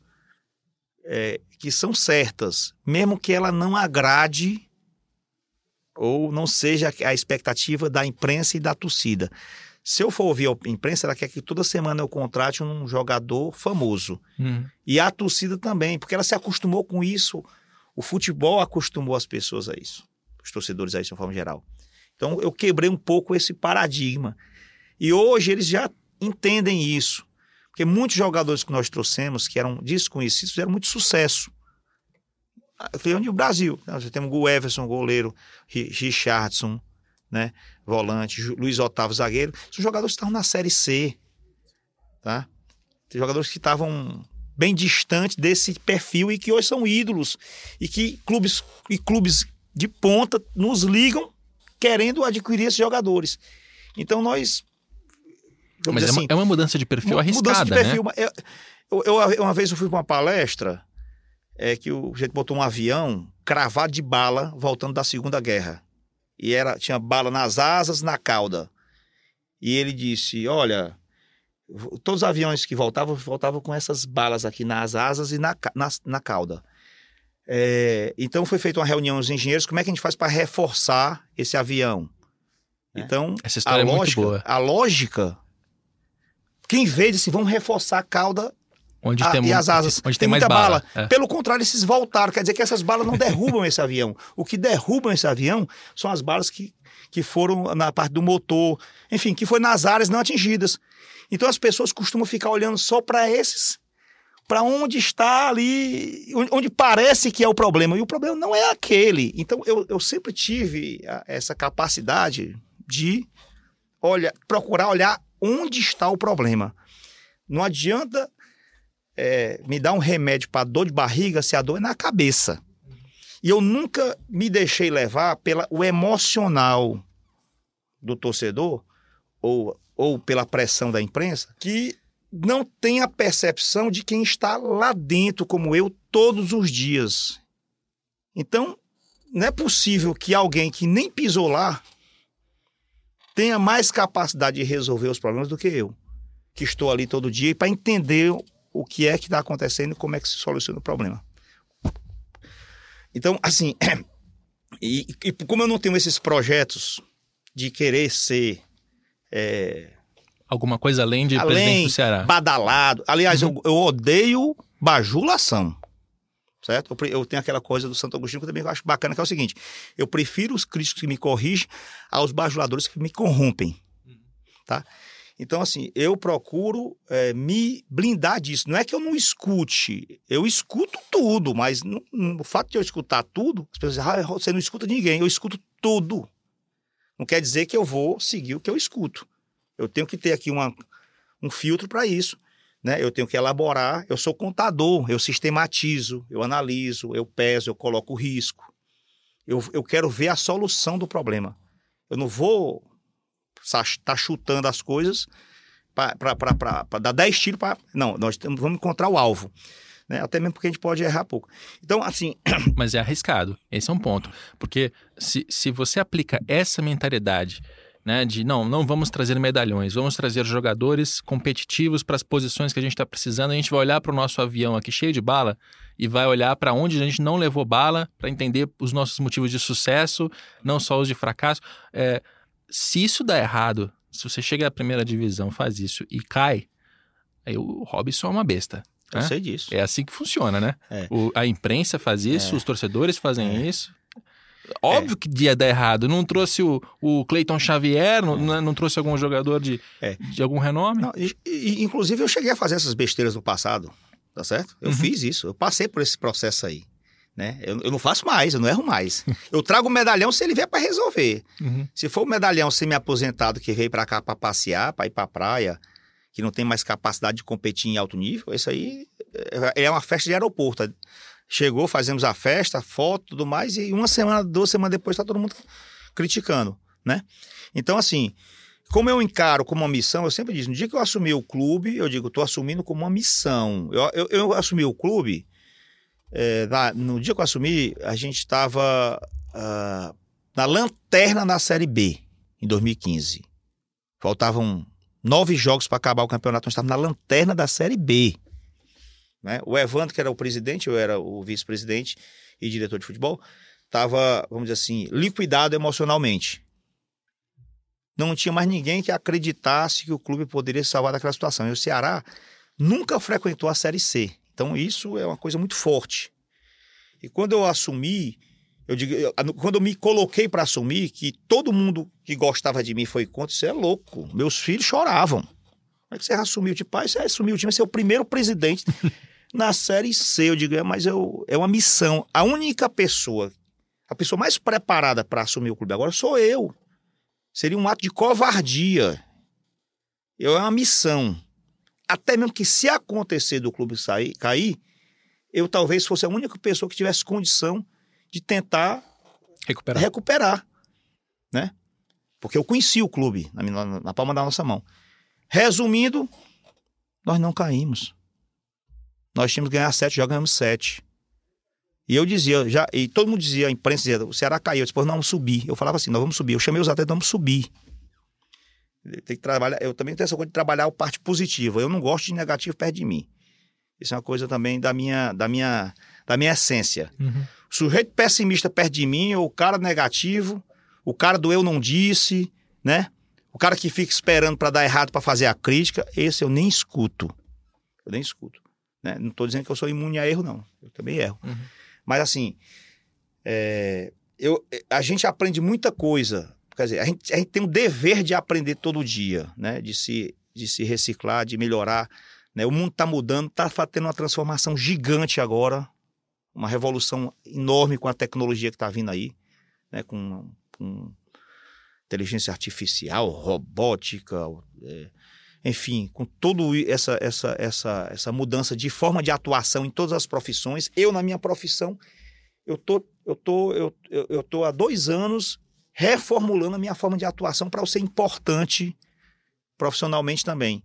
S2: é, que são certas, mesmo que ela não agrade ou não seja a expectativa da imprensa e da torcida. Se eu for ouvir a imprensa, ela quer que toda semana eu contrate um jogador famoso. Uhum. E a torcida também, porque ela se acostumou com isso. O futebol acostumou as pessoas a isso os torcedores aí de uma forma geral. Então eu quebrei um pouco esse paradigma. E hoje eles já entendem isso. Porque muitos jogadores que nós trouxemos, que eram desconhecidos, fizeram muito sucesso. Foi onde o Brasil. Nós temos o Everson, goleiro, Richardson, né? volante, Luiz Otávio, zagueiro. São jogadores que estavam na Série C. Tá? Tem jogadores que estavam bem distantes desse perfil e que hoje são ídolos. E que clubes, e clubes de ponta nos ligam querendo adquirir esses jogadores. Então nós.
S1: Mas é, assim, uma, é, uma, mudança de perfil arriscada. Mudança de perfil. Né?
S2: Eu, eu, eu, uma vez eu fui para uma palestra é que o gente botou um avião cravado de bala voltando da Segunda Guerra. E era tinha bala nas asas, na cauda. E ele disse: Olha, todos os aviões que voltavam, voltavam com essas balas aqui nas asas e na, na, na cauda. É, então foi feita uma reunião dos engenheiros, como é que a gente faz para reforçar esse avião? É. Então,
S1: Essa história
S2: a
S1: é
S2: lógica,
S1: muito boa.
S2: a lógica, quem vê disse, vamos reforçar a cauda
S1: Onde
S2: a-
S1: tem,
S2: e as asas.
S1: Onde tem, mais
S2: muita
S1: bala.
S2: bala.
S1: É.
S2: Pelo contrário, esses voltaram. Quer dizer que essas balas não derrubam esse avião. O que derrubam esse avião são as balas que, que foram na parte do motor, enfim, que foi nas áreas não atingidas. Então as pessoas costumam ficar olhando só para esses, para onde está ali, onde, parece que é o problema. E o problema não é aquele. Então eu, eu sempre tive a- essa capacidade de olha, procurar olhar onde está o problema. Não adianta é, me dar um remédio para dor de barriga se a dor é na cabeça. E eu nunca me deixei levar pelo emocional do torcedor ou, ou pela pressão da imprensa que não tem a percepção de quem está lá dentro, como eu, todos os dias. Então, não é possível que alguém que nem pisou lá tenha mais capacidade de resolver os problemas do que eu, que estou ali todo dia para entender o que é que está acontecendo e como é que se soluciona o problema. Então, assim, e, e como eu não tenho esses projetos de querer ser é,
S1: Alguma coisa além de
S2: Além,
S1: presidente do Ceará.
S2: badalado, aliás, eu, eu odeio bajulação. Certo? Eu, eu tenho aquela coisa do Santo Agostinho que eu também acho bacana, que é o seguinte: eu prefiro os críticos que me corrigem aos bajuladores que me corrompem. Tá? Então, assim, eu procuro é, me blindar disso. Não é que eu não escute, eu escuto tudo, mas não- não- o fato de eu escutar tudo, as pessoas dizem, ah, você não escuta ninguém, eu escuto tudo. Não quer dizer que eu vou seguir o que eu escuto. Eu tenho que ter aqui uma, um filtro para isso. Né? Eu tenho que elaborar, eu sou contador, eu sistematizo, eu analiso, eu peso, eu coloco o risco. Eu, eu quero ver a solução do problema. Eu não vou estar tá chutando as coisas para dar 10 tiros para. Não, nós temos- vamos encontrar o alvo. Né? Até mesmo porque a gente pode errar pouco. Então, assim,
S1: Mas é arriscado. Esse é um ponto. Porque se, se você aplica essa mentalidade né, de não, não vamos trazer medalhões, vamos trazer jogadores competitivos para as posições que a gente está precisando, a gente vai olhar para o nosso avião aqui cheio de bala e vai olhar para onde a gente não levou bala para entender os nossos motivos de sucesso, não só os de fracasso. É, se isso dá errado, se você chega à primeira divisão, faz isso e cai, aí o Robson é uma besta.
S2: eu
S1: né?
S2: sei disso.
S1: É assim que funciona, né?
S2: É.
S1: O- a imprensa faz isso,
S2: É.
S1: os torcedores fazem
S2: É.
S1: isso. Óbvio que ia dar errado. Não trouxe o, o Cleiton Xavier, não, não- não trouxe algum jogador de,
S2: É.
S1: de algum renome.
S2: Não, e- e- inclusive, eu cheguei a fazer essas besteiras no passado, tá certo? Eu
S1: Uhum.
S2: fiz isso, eu passei por esse processo aí. Né? Eu, eu não faço mais, eu não erro mais. Eu trago o medalhão se ele vier para resolver.
S1: Uhum.
S2: Se for o medalhão semi-aposentado que veio para cá para passear, para ir para praia, que não tem mais capacidade de competir em alto nível, isso aí é é uma festa de aeroporto. Chegou, fazemos a festa, foto, tudo mais, e uma semana, duas semanas depois está todo mundo criticando, né? Então, assim, como eu encaro como uma missão, eu sempre digo, no dia que eu assumi o clube, eu digo, estou assumindo como uma missão. Eu, eu, eu assumi o clube, é, na- no dia que eu assumi, a gente estava ah, na lanterna na Série B, em 2015. Faltavam nove jogos para acabar o campeonato, nós estávamos na lanterna da Série B. Né? O Evandro, que era o presidente, eu era o vice-presidente e diretor de futebol, estava, vamos dizer assim, liquidado emocionalmente. Não tinha mais ninguém que acreditasse que o clube poderia salvar daquela situação. E o Ceará nunca frequentou a Série C. Então isso é uma coisa muito forte. E quando eu assumi, eu digo, eu- quando eu me coloquei para assumir, que todo mundo que gostava de mim foi contra, isso é louco. Meus filhos choravam. Como é que você assumiu? Tipo, pai, você assumiu o time, você é o primeiro presidente na Série C. Eu digo, é, mas eu, é uma missão. A única pessoa, a pessoa mais preparada para assumir o clube agora sou eu. Seria um ato de covardia. Eu é uma missão. Até mesmo que se acontecer do clube sair, cair, eu talvez fosse a única pessoa que tivesse condição de tentar
S1: Recuperar.
S2: recuperar, né? Porque eu conheci o clube na, minha- na palma da nossa mão. Resumindo, nós não caímos. Nós tínhamos que ganhar sete, já ganhamos sete. E eu dizia, já, e todo mundo dizia, a imprensa dizia, o Ceará caiu. Eu disse, pô, nós vamos subir. Eu falava assim, nós vamos subir. Eu chamei os atletas, vamos subir. Tem que trabalhar, eu também tenho essa coisa de trabalhar a parte positiva. Eu não gosto de negativo perto de mim. Isso é uma coisa também da minha, da minha, da minha essência.
S1: Uhum.
S2: O sujeito pessimista perto de mim, ou o cara negativo, o cara do eu não disse, né? O cara que fica esperando para dar errado para fazer a crítica, esse eu nem escuto. Eu nem escuto. Né? Não estou dizendo que eu sou imune a erro, não. Eu também erro.
S1: Uhum.
S2: Mas assim, é, eu, a gente aprende muita coisa. Quer dizer, a gente, a gente tem o dever de aprender todo dia, né? De se, de se reciclar, de melhorar. Né? O mundo está mudando, está tendo uma transformação gigante agora, uma revolução enorme com a tecnologia que está vindo aí, né? com, com inteligência artificial, robótica, é, enfim, com toda essa, essa, essa, essa mudança de forma de atuação em todas as profissões. Eu, na minha profissão, eu tô, eu tô, eu, eu, eu tô há dois anos reformulando a minha forma de atuação para eu ser importante profissionalmente também.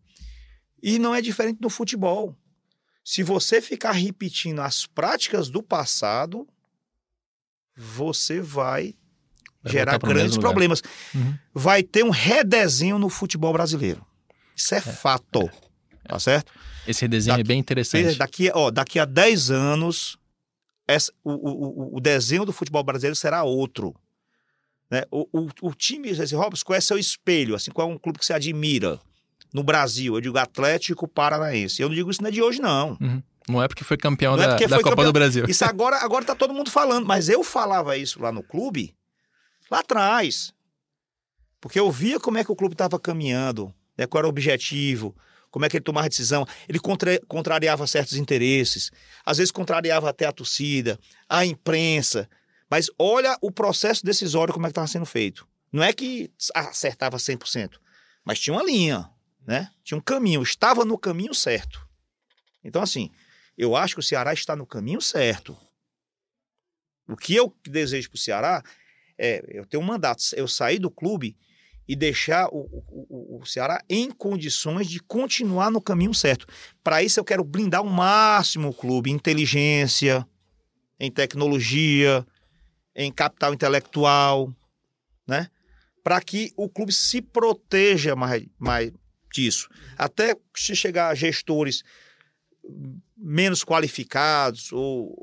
S2: E não é diferente no futebol. Se você ficar repetindo as práticas do passado, você vai,
S1: Vai
S2: gerar grandes problemas.
S1: Uhum.
S2: Vai ter um redesenho no futebol brasileiro. Isso é, fato. Tá certo?
S1: Esse redesenho
S2: Daqui-
S1: é bem interessante.
S2: Daqui, ó, daqui a 10 anos, essa- o, o, o- desenho do futebol brasileiro será outro. Né? O, o, o time, esse Robson, qual é seu espelho? Assim, qual é um clube que você admira no Brasil? Eu digo Atlético Paranaense. Eu não digo isso não é de hoje, não.
S1: Não é porque foi campeão
S2: Não é
S1: da,
S2: porque
S1: da Copa
S2: campeão.
S1: do Brasil.
S2: Isso agora, agora tá todo mundo falando, mas eu falava isso lá no clube, lá atrás. Porque eu via como é que o clube estava caminhando, né, qual era o objetivo, como é que ele tomava decisão. Ele contra- contrariava certos interesses, às vezes contrariava até a torcida, a imprensa. Mas olha o processo decisório como é que estava sendo feito. Não é que acertava 100%, mas tinha uma linha, né? Tinha um caminho, estava no caminho certo. Então, assim, eu acho que o Ceará está no caminho certo. O que eu desejo para o Ceará é eu ter um mandato, eu sair do clube e deixar o, o, o- o Ceará em condições de continuar no caminho certo. Para isso, eu quero blindar ao máximo o clube em inteligência, em tecnologia, em capital intelectual, né? Para que o clube se proteja mais, mais disso. Até se chegar a gestores menos qualificados ou,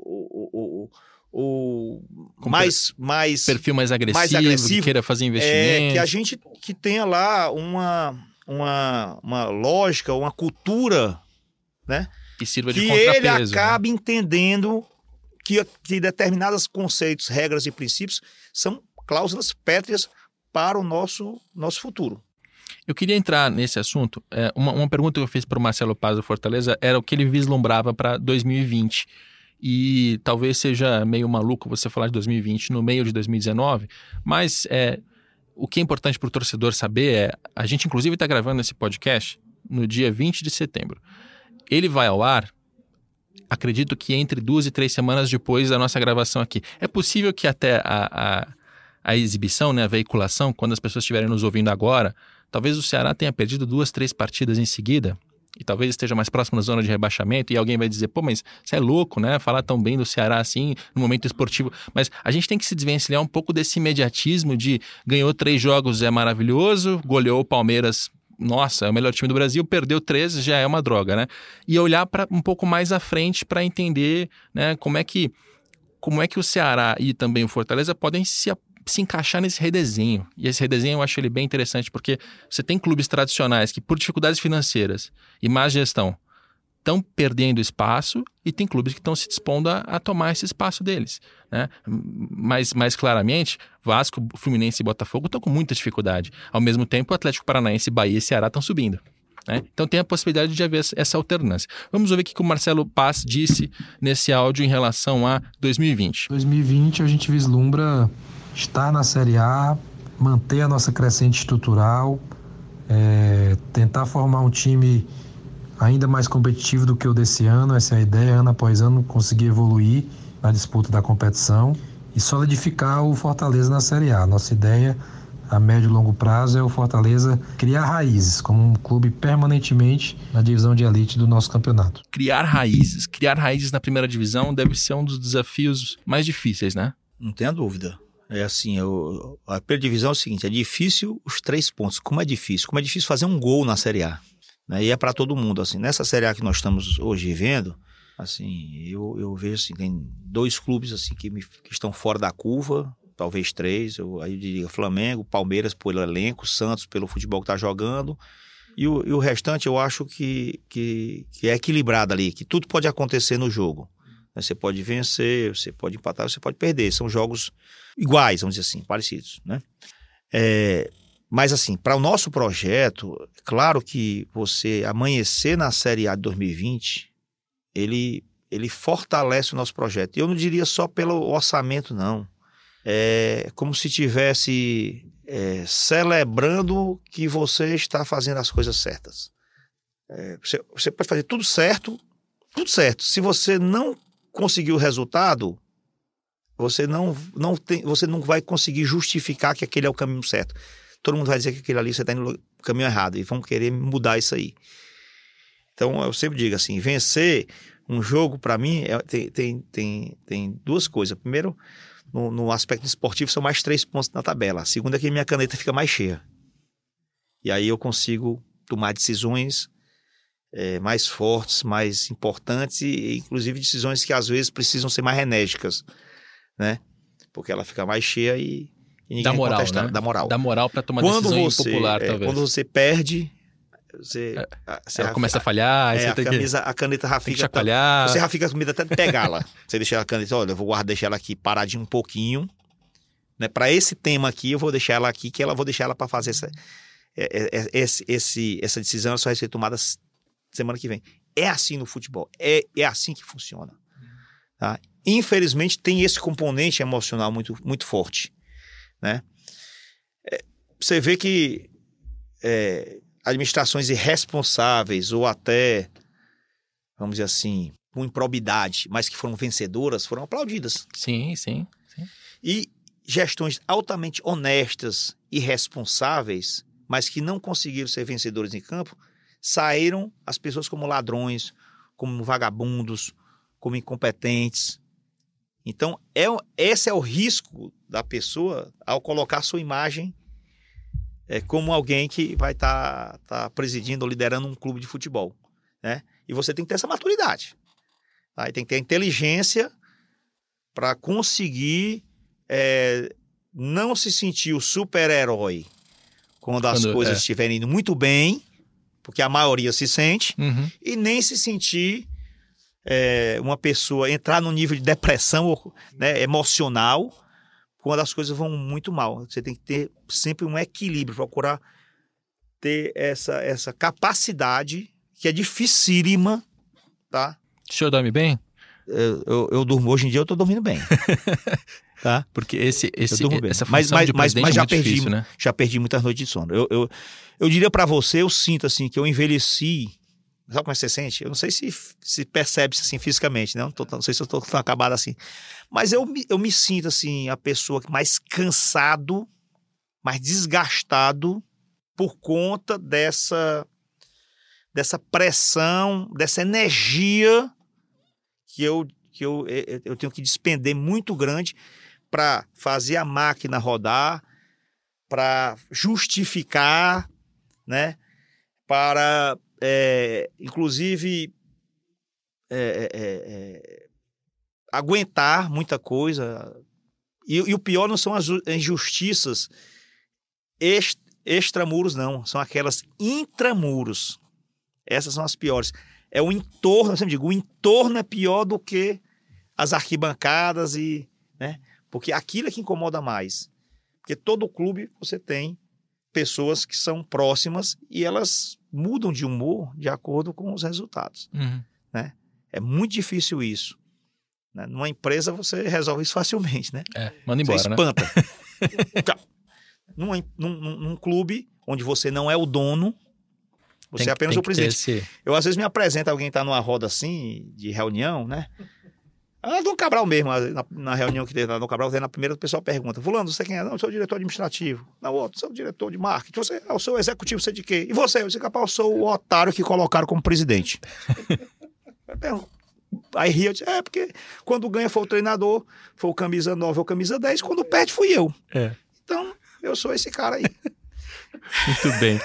S2: ou,
S1: Com
S2: mais, mais
S1: Perfil mais agressivo,
S2: Mais agressivo,
S1: que queira fazer
S2: é,
S1: investimento.
S2: que a gente que tenha lá uma, uma, uma lógica, uma cultura, né?
S1: que sirva de
S2: que ele
S1: contrapeso. né?
S2: acabe entendendo que, que determinados conceitos, regras e princípios são cláusulas pétreas para o nosso, nosso futuro.
S1: Eu queria entrar nesse assunto. É, uma, uma pergunta que eu fiz para o Marcelo Paz do Fortaleza era o que ele vislumbrava para 2020. E talvez seja meio maluco você falar de 2020 no meio de 2019, mas é, o que é importante para o torcedor saber é: a gente, inclusive, está gravando esse podcast no dia 20 de setembro. Ele vai ao ar, acredito que entre duas e três semanas depois da nossa gravação aqui. É possível que até a, a, a exibição, né, a veiculação, quando as pessoas estiverem nos ouvindo agora, talvez o Ceará tenha perdido duas, três partidas em seguida. E talvez esteja mais próximo da zona de rebaixamento, e alguém vai dizer, pô, mas você é louco, né? Falar tão bem do Ceará assim, no momento esportivo. Mas a gente tem que se desvencilhar um pouco desse imediatismo de ganhou três jogos, é maravilhoso, goleou o Palmeiras, nossa, é o melhor time do Brasil, perdeu três, já é uma droga, né? E olhar para um pouco mais à frente para entender né, como é que como é que o Ceará e também o Fortaleza podem se, se encaixar nesse redesenho. E esse redesenho eu acho ele bem interessante, porque você tem clubes tradicionais que, por dificuldades financeiras e má gestão, estão perdendo espaço e tem clubes que estão se dispondo a, a tomar esse espaço deles. Né? Mas, mais claramente, Vasco, Fluminense e Botafogo estão com muita dificuldade. Ao mesmo tempo, Atlético Paranaense, Bahia e Ceará estão subindo. né? Então tem a possibilidade de haver essa- alternância. Vamos ouvir o que o Marcelo Paz disse nesse áudio em relação a 2020.
S3: 2020 a gente vislumbra estar na Série A, manter a nossa crescente estrutural, é, tentar formar um time ainda mais competitivo do que o desse ano, essa é a ideia, ano após ano conseguir evoluir na disputa da competição e solidificar o Fortaleza na Série A. Nossa ideia a médio e longo prazo é o Fortaleza criar raízes como um clube permanentemente na divisão de elite do nosso campeonato.
S1: Criar raízes. Criar raízes na primeira divisão deve ser um dos desafios mais difíceis, né?
S2: Não tenha dúvida. É assim, eu, a primeira é o seguinte: é difícil os três pontos. Como é difícil? Como é difícil fazer um gol na Série A. Né? E é para todo mundo. assim Nessa Série A que nós estamos hoje vivendo, assim, eu, eu vejo assim, tem dois clubes assim que, me, que estão fora da curva, talvez três. Eu, aí eu diria Flamengo, Palmeiras pelo elenco, Santos pelo futebol que está jogando. E o, e o, restante eu acho que, que, que é equilibrado ali, que tudo pode acontecer no jogo. Você pode vencer, você pode empatar, você pode perder. São jogos iguais, vamos dizer assim, parecidos, né? É, mas assim, para o nosso projeto, claro que você amanhecer na Série A de 2020, ele, ele fortalece o nosso projeto. Eu não diria só pelo orçamento, não. É como se tivesse é, celebrando que você está fazendo as coisas certas. É, você, você pode fazer tudo certo, tudo certo. Se você não conseguir o resultado, você não, não, tem, você não vai conseguir justificar que aquele é o caminho certo. Todo mundo vai dizer que aquele ali você está indo no caminho errado e vão querer mudar isso aí. Então eu sempre digo assim: vencer um jogo, para mim, é, tem, tem, tem, tem duas coisas. Primeiro, no, no, aspecto esportivo, são mais três pontos na tabela. A segunda é que minha caneta fica mais cheia. E aí eu consigo tomar decisões é, mais fortes, mais importantes e, inclusive, decisões que às vezes precisam ser mais enérgicas, né? Porque ela fica mais cheia e, e
S1: dá moral, né?
S2: dá moral.
S1: Dá moral para tomar quando decisão você, impopular,
S2: é,
S1: talvez.
S2: Quando você perde, você,
S1: é, você ela começa a falhar,
S2: é, a, camisa,
S1: que,
S2: a caneta já
S1: fica chacoalhar.
S2: Você já fica com medo até de pegá-la. você deixa a caneta, olha, eu vou guardar, deixar ela aqui paradinha um pouquinho, né? Para esse tema aqui, eu vou deixar ela aqui, que ela vou deixar ela para fazer essa, é, é, esse, esse, essa decisão só vai ser tomada semana que vem. É assim no futebol. É, é assim que funciona. Tá? Infelizmente, tem esse componente emocional muito, muito forte. Né? É, você vê que é, administrações irresponsáveis ou até, vamos dizer assim, com improbidade, mas que foram vencedoras, foram aplaudidas.
S1: Sim, sim. sim.
S2: E gestões altamente honestas e responsáveis, mas que não conseguiram ser vencedores em campo, saíram as pessoas como ladrões, como vagabundos, como incompetentes. Então, é, esse é o risco da pessoa ao colocar sua imagem é, como alguém que vai estar tá, tá presidindo ou liderando um clube de futebol. Né? E você tem que ter essa maturidade. Tá? E tem que ter a inteligência para conseguir é, não se sentir o super-herói quando as quando, coisas é. estiverem indo muito bem porque a maioria se sente,
S1: uhum.
S2: e nem se sentir é, uma pessoa entrar num nível de depressão né, emocional quando as coisas vão muito mal. Você tem que ter sempre um equilíbrio, procurar ter essa, essa capacidade que é dificílima, tá?
S1: O senhor dorme bem?
S2: Eu, eu, eu durmo, hoje em dia eu tô dormindo bem. tá?
S1: Porque esse, esse, essa função
S2: mas, mas, mas, mas
S1: é
S2: já perdi,
S1: difícil, né?
S2: já perdi muitas noites de sono. Eu, eu, eu diria para você, eu sinto assim que eu envelheci. Sabe como é que você sente? Eu não sei se se percebe assim fisicamente, né? Não, tô, não sei se eu tô tão acabado assim. Mas eu, eu me sinto assim, a pessoa mais cansado, mais desgastado por conta dessa dessa pressão, dessa energia que eu que eu, eu tenho que despender muito grande para fazer a máquina rodar, para justificar né? Para, é, inclusive, é, é, é, aguentar muita coisa. E, e, o pior não são as injustiças extramuros, não. São aquelas intramuros. Essas são as piores. É o entorno, eu sempre digo, o entorno é pior do que as arquibancadas e, né? Porque aquilo é que incomoda mais. Porque todo clube você tem pessoas que são próximas e elas mudam de humor de acordo com os resultados.
S1: Uhum.
S2: Né? É muito difícil isso. Né? Numa empresa você resolve isso facilmente, né?
S1: É, manda embora,
S2: você
S1: né?
S2: espanta. né? num, num, num, clube onde você não é o dono, você tem, é apenas o presidente. Esse... Eu às vezes me apresento, alguém está numa roda assim, de reunião, né? Ah, do Cabral mesmo, na, na, reunião que teve lá no Cabral, na primeira, o pessoal pergunta: Fulano, você quem é? Não, eu sou diretor administrativo. Não, outro, sou diretor de marketing. Você é o seu executivo, você é de quê? E você? Eu disse, capaz, eu sou o otário que colocaram como presidente. aí ria, eu disse, é, porque quando ganha foi o treinador, foi o camisa 9 ou camisa 10, quando perde fui eu.
S1: É.
S2: Então, eu sou esse cara aí.
S1: Muito bem.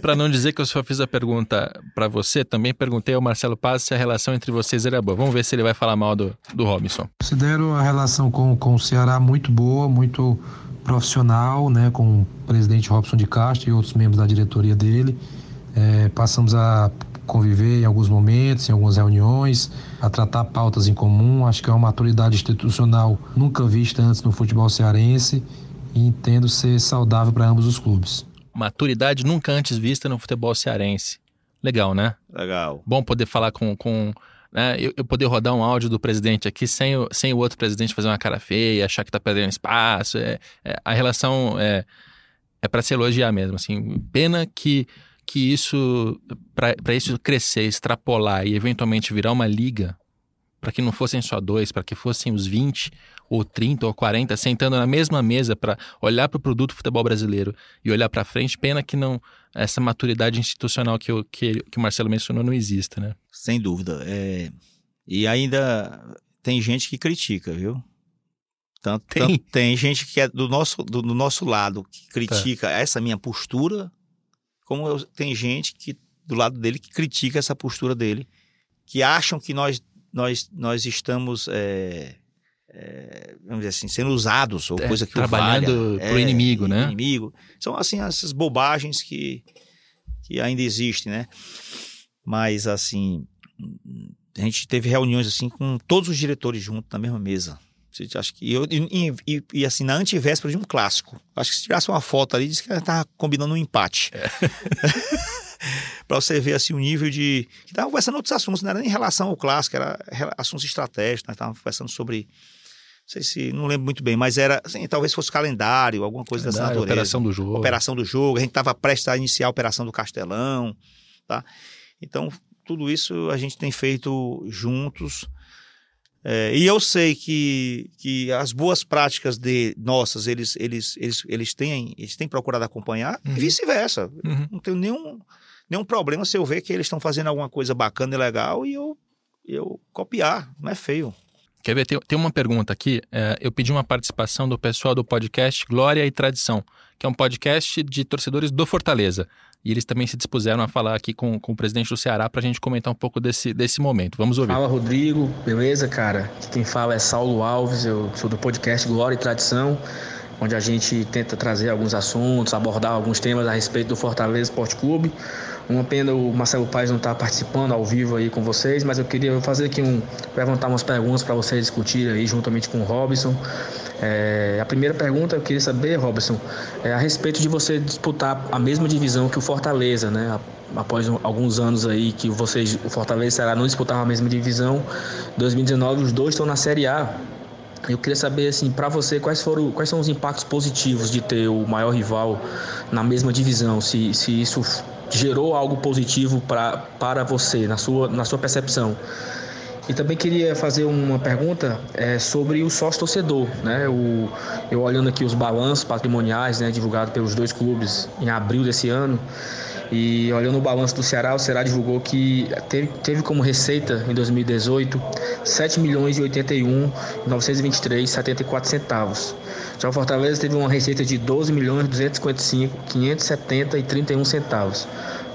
S1: Para não dizer que eu só fiz a pergunta para você, também perguntei ao Marcelo Paz se a relação entre vocês era boa. Vamos ver se ele vai falar mal do, do Robinson.
S3: Considero a relação com, com o Ceará muito boa, muito profissional, né, com o presidente Robson de Castro e outros membros da diretoria dele. É, passamos a conviver em alguns momentos, em algumas reuniões, a tratar pautas em comum. Acho que é uma maturidade institucional nunca vista antes no futebol cearense e entendo ser saudável para ambos os clubes.
S1: Maturidade nunca antes vista no futebol cearense. Legal, né?
S2: Legal.
S1: Bom poder falar com. com né, eu, eu, poder rodar um áudio do presidente aqui sem o, sem o outro presidente fazer uma cara feia, achar que está perdendo espaço. É, é, a relação é, é para se elogiar mesmo. Assim. Pena que, que isso, para isso crescer, extrapolar e eventualmente virar uma liga, para que não fossem só dois, para que fossem os 20 ou 30 ou 40 sentando na mesma mesa para olhar para o produto futebol brasileiro e olhar para frente, pena que não essa maturidade institucional que, eu, que, que o Marcelo mencionou não exista, né?
S2: Sem dúvida. É... E ainda tem gente que critica, viu? Tanto, tem. Tanto, tem gente que é do nosso, do, do nosso lado que critica tá. essa minha postura, como eu, tem gente que do lado dele que critica essa postura dele, que acham que nós nós, nós estamos, é, é, vamos dizer assim, sendo usados, ou é, coisa que
S1: Trabalhando para o inimigo, né?
S2: Inimigo. São, assim, essas bobagens que, que ainda existem, né? Mas, assim, a gente teve reuniões, assim, com todos os diretores juntos na mesma mesa. Acho que eu, e, e, e, assim, na antivéspera de um clássico. Acho que se tivesse uma foto ali, disse que ela estava combinando um empate. É. para você ver assim o nível de. Que tava conversando outros assuntos, não era nem em relação ao clássico, era assuntos estratégicos, nós estávamos conversando sobre. Não sei se, não lembro muito bem, mas era, assim, talvez fosse calendário, alguma coisa calendário, dessa natureza.
S1: Operação do jogo.
S2: Operação do jogo, a gente estava prestes a iniciar a operação do Castelão, tá? Então, tudo isso a gente tem feito juntos. É, e eu sei que, que as boas práticas de nossas eles eles eles eles têm eles têm procurado acompanhar uhum. e vice-versa. Uhum. Não tenho nenhum nenhum problema se eu ver que eles estão fazendo alguma coisa bacana e legal e eu eu copiar, não é feio.
S1: Quer ver? Tem, tem uma pergunta aqui. É, eu pedi uma participação do pessoal do podcast Glória e Tradição, que é um podcast de torcedores do Fortaleza. E eles também se dispuseram a falar aqui com, com o presidente do Ceará para a gente comentar um pouco desse, desse momento. Vamos ouvir.
S4: Fala, Rodrigo. Beleza, cara? Quem fala é Saulo Alves, eu sou do podcast Glória e Tradição, onde a gente tenta trazer alguns assuntos, abordar alguns temas a respeito do Fortaleza Esporte Clube. Uma pena o Marcelo Paes não estar tá participando ao vivo aí com vocês, mas eu queria fazer aqui um levantar umas perguntas para vocês discutirem aí juntamente com o Robson. É, a primeira pergunta eu queria saber, Robson, é a respeito de você disputar a mesma divisão que o Fortaleza, né? Após alguns anos aí que vocês, o Fortaleza Ceará não disputavam a mesma divisão, 2019 os dois estão na Série A. Eu queria saber assim, para você, quais foram, quais são os impactos positivos de ter o maior rival na mesma divisão? Se, se isso gerou algo positivo pra, para você, na sua, na sua percepção. E também queria fazer uma pergunta é, sobre o sócio torcedor. Né? O, eu olhando aqui os balanços patrimoniais né, divulgados pelos dois clubes em abril desse ano, e olhando o balanço do Ceará, o Ceará divulgou que teve, teve como receita em 2018 7 milhões e 81 923 74 centavos. Já o Fortaleza teve uma receita de 12 milhões 255 570 e 31 centavos.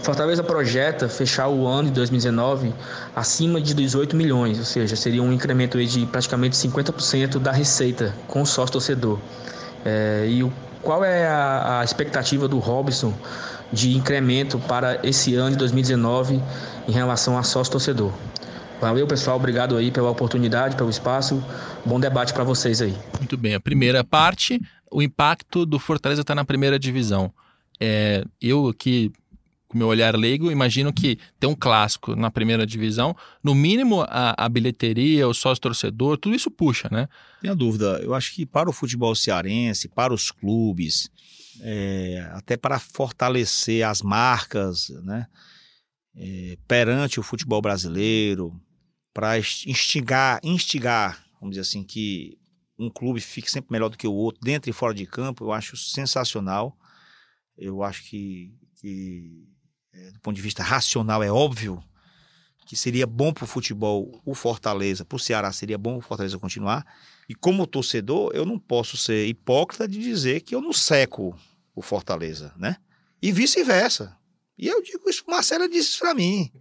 S4: Fortaleza projeta fechar o ano de 2019 acima de 18 milhões, ou seja, seria um incremento de praticamente 50% da receita com sócio torcedor. É, e o, qual é a, a expectativa do Robson de incremento para esse ano de 2019 em relação a sócio torcedor. Valeu, pessoal. Obrigado aí pela oportunidade, pelo espaço. Bom debate para vocês aí.
S1: Muito bem. A primeira parte, o impacto do Fortaleza está na primeira divisão. É, eu aqui, com meu olhar leigo, imagino que ter um clássico na primeira divisão, no mínimo a, a bilheteria, o sócio-torcedor, tudo isso puxa, né?
S2: Tenho dúvida. Eu acho que para o futebol cearense, para os clubes, é, até para fortalecer as marcas né, é, perante o futebol brasileiro, para instigar, instigar, vamos dizer assim, que um clube fique sempre melhor do que o outro, dentro e fora de campo, eu acho sensacional. Eu acho que, que é, do ponto de vista racional, é óbvio que seria bom para o futebol o Fortaleza, para o Ceará seria bom o Fortaleza continuar. E como torcedor, eu não posso ser hipócrita de dizer que eu não seco o Fortaleza, né? E vice-versa. E eu digo isso, Marcela disse isso para mim,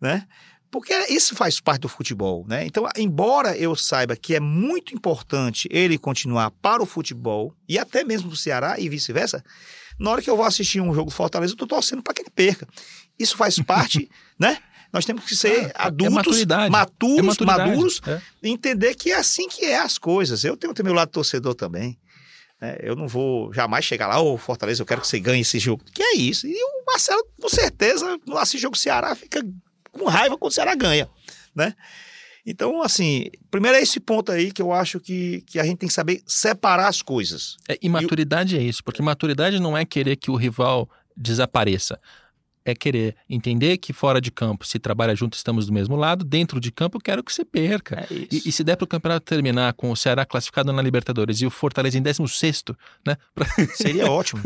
S2: né? Porque isso faz parte do futebol, né? Então, embora eu saiba que é muito importante ele continuar para o futebol e até mesmo para o Ceará e vice-versa, na hora que eu vou assistir um jogo do Fortaleza, eu tô torcendo para que ele perca. Isso faz parte, né? Nós temos que ser é, adultos, é maturos, é maduros, é. entender que é assim que é as coisas. Eu tenho, tenho meu lado torcedor também. Né? Eu não vou jamais chegar lá, ô oh, Fortaleza, eu quero que você ganhe esse jogo. Que é isso? E o Marcelo, com certeza, no assistir jogo Ceará, fica com raiva quando o Ceará ganha, né? Então, assim, primeiro é esse ponto aí que eu acho que, que a gente tem que saber separar as coisas.
S1: É, e maturidade é isso, porque maturidade não é querer que o rival desapareça é querer entender que fora de campo se trabalha junto, estamos do mesmo lado. Dentro de campo, eu quero que você perca. É e, e, se der para o campeonato terminar com o Ceará classificado na Libertadores e o Fortaleza em 16, né?
S2: Pra... Seria ótimo.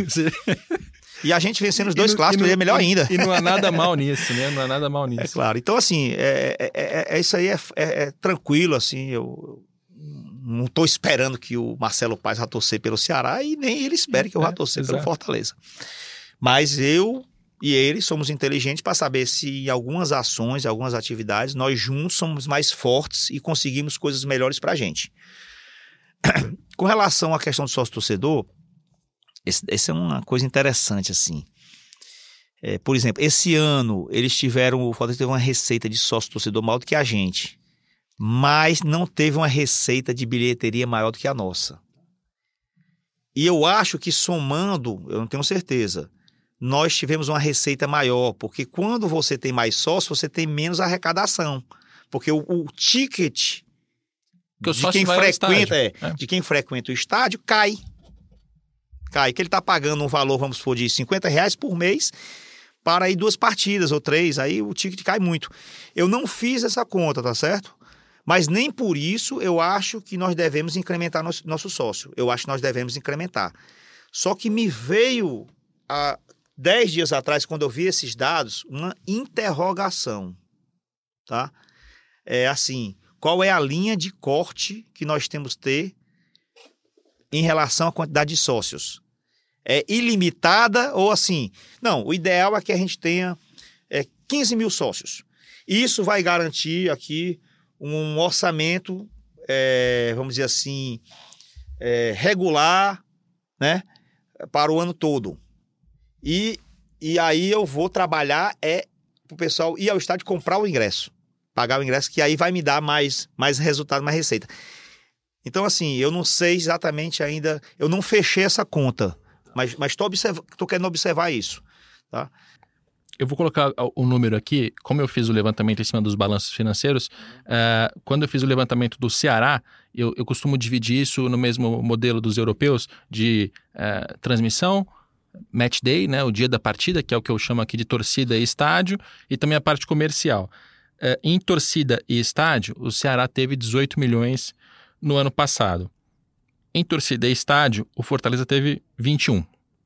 S2: E a gente vencendo os dois no, clássicos, no, é melhor ainda.
S1: E não há nada mal nisso, né? Não há nada mal é nisso.
S2: É claro. Então, assim, é, é, é, é isso aí é, é, tranquilo, assim. Eu, não estou esperando que o Marcelo Paz vá torcer pelo Ceará e nem ele espere que eu vá torcer pelo Fortaleza. Mas eu e ele somos inteligentes para saber se em algumas ações, algumas atividades, nós juntos somos mais fortes e conseguimos coisas melhores para a gente. Com relação à questão do sócio-torcedor, essa é uma coisa interessante, assim. É, por exemplo, esse ano eles tiveram, o Fortaleza teve uma receita de sócio-torcedor maior do que a gente, mas não teve uma receita de bilheteria maior do que a nossa. E eu acho que somando, eu não tenho certeza, nós tivemos uma receita maior, porque quando você tem mais sócio, você tem menos arrecadação. Porque o, o ticket de quem frequenta, é, é. de quem frequenta o estádio cai. Cai. Que ele está pagando um valor, vamos supor, de 50 reais por mês para ir duas partidas ou três, aí o ticket cai muito. Eu não fiz essa conta, tá certo? Mas nem por isso eu acho que nós devemos incrementar nosso, nosso sócio. Eu acho que nós devemos incrementar. Só que me veio a, dez dias atrás, quando eu vi esses dados, uma interrogação, tá? É assim, qual é a linha de corte que nós temos que ter em relação à quantidade de sócios? É ilimitada ou assim? Não, o ideal é que a gente tenha é, 15 mil sócios. Isso vai garantir aqui um orçamento, é, vamos dizer assim, é, regular, né, para o ano todo. E, e aí eu vou trabalhar é pro pessoal ir ao estádio comprar o ingresso. Pagar o ingresso, que aí vai me dar mais, mais resultado, mais receita. Então, assim, eu não sei exatamente ainda, eu não fechei essa conta, mas, mas tô, observa, tô querendo observar isso, tá?
S1: Eu vou colocar o número aqui, como eu fiz o levantamento em cima dos balanços financeiros, uh, quando eu fiz o levantamento do Ceará, eu, eu costumo dividir isso no mesmo modelo dos europeus, de uh, transmissão, match day, né, o dia da partida, que é o que eu chamo aqui de torcida e estádio, e também a parte comercial. É, em torcida e estádio, o Ceará teve 18 milhões no ano passado. Em torcida e estádio, o Fortaleza teve 21.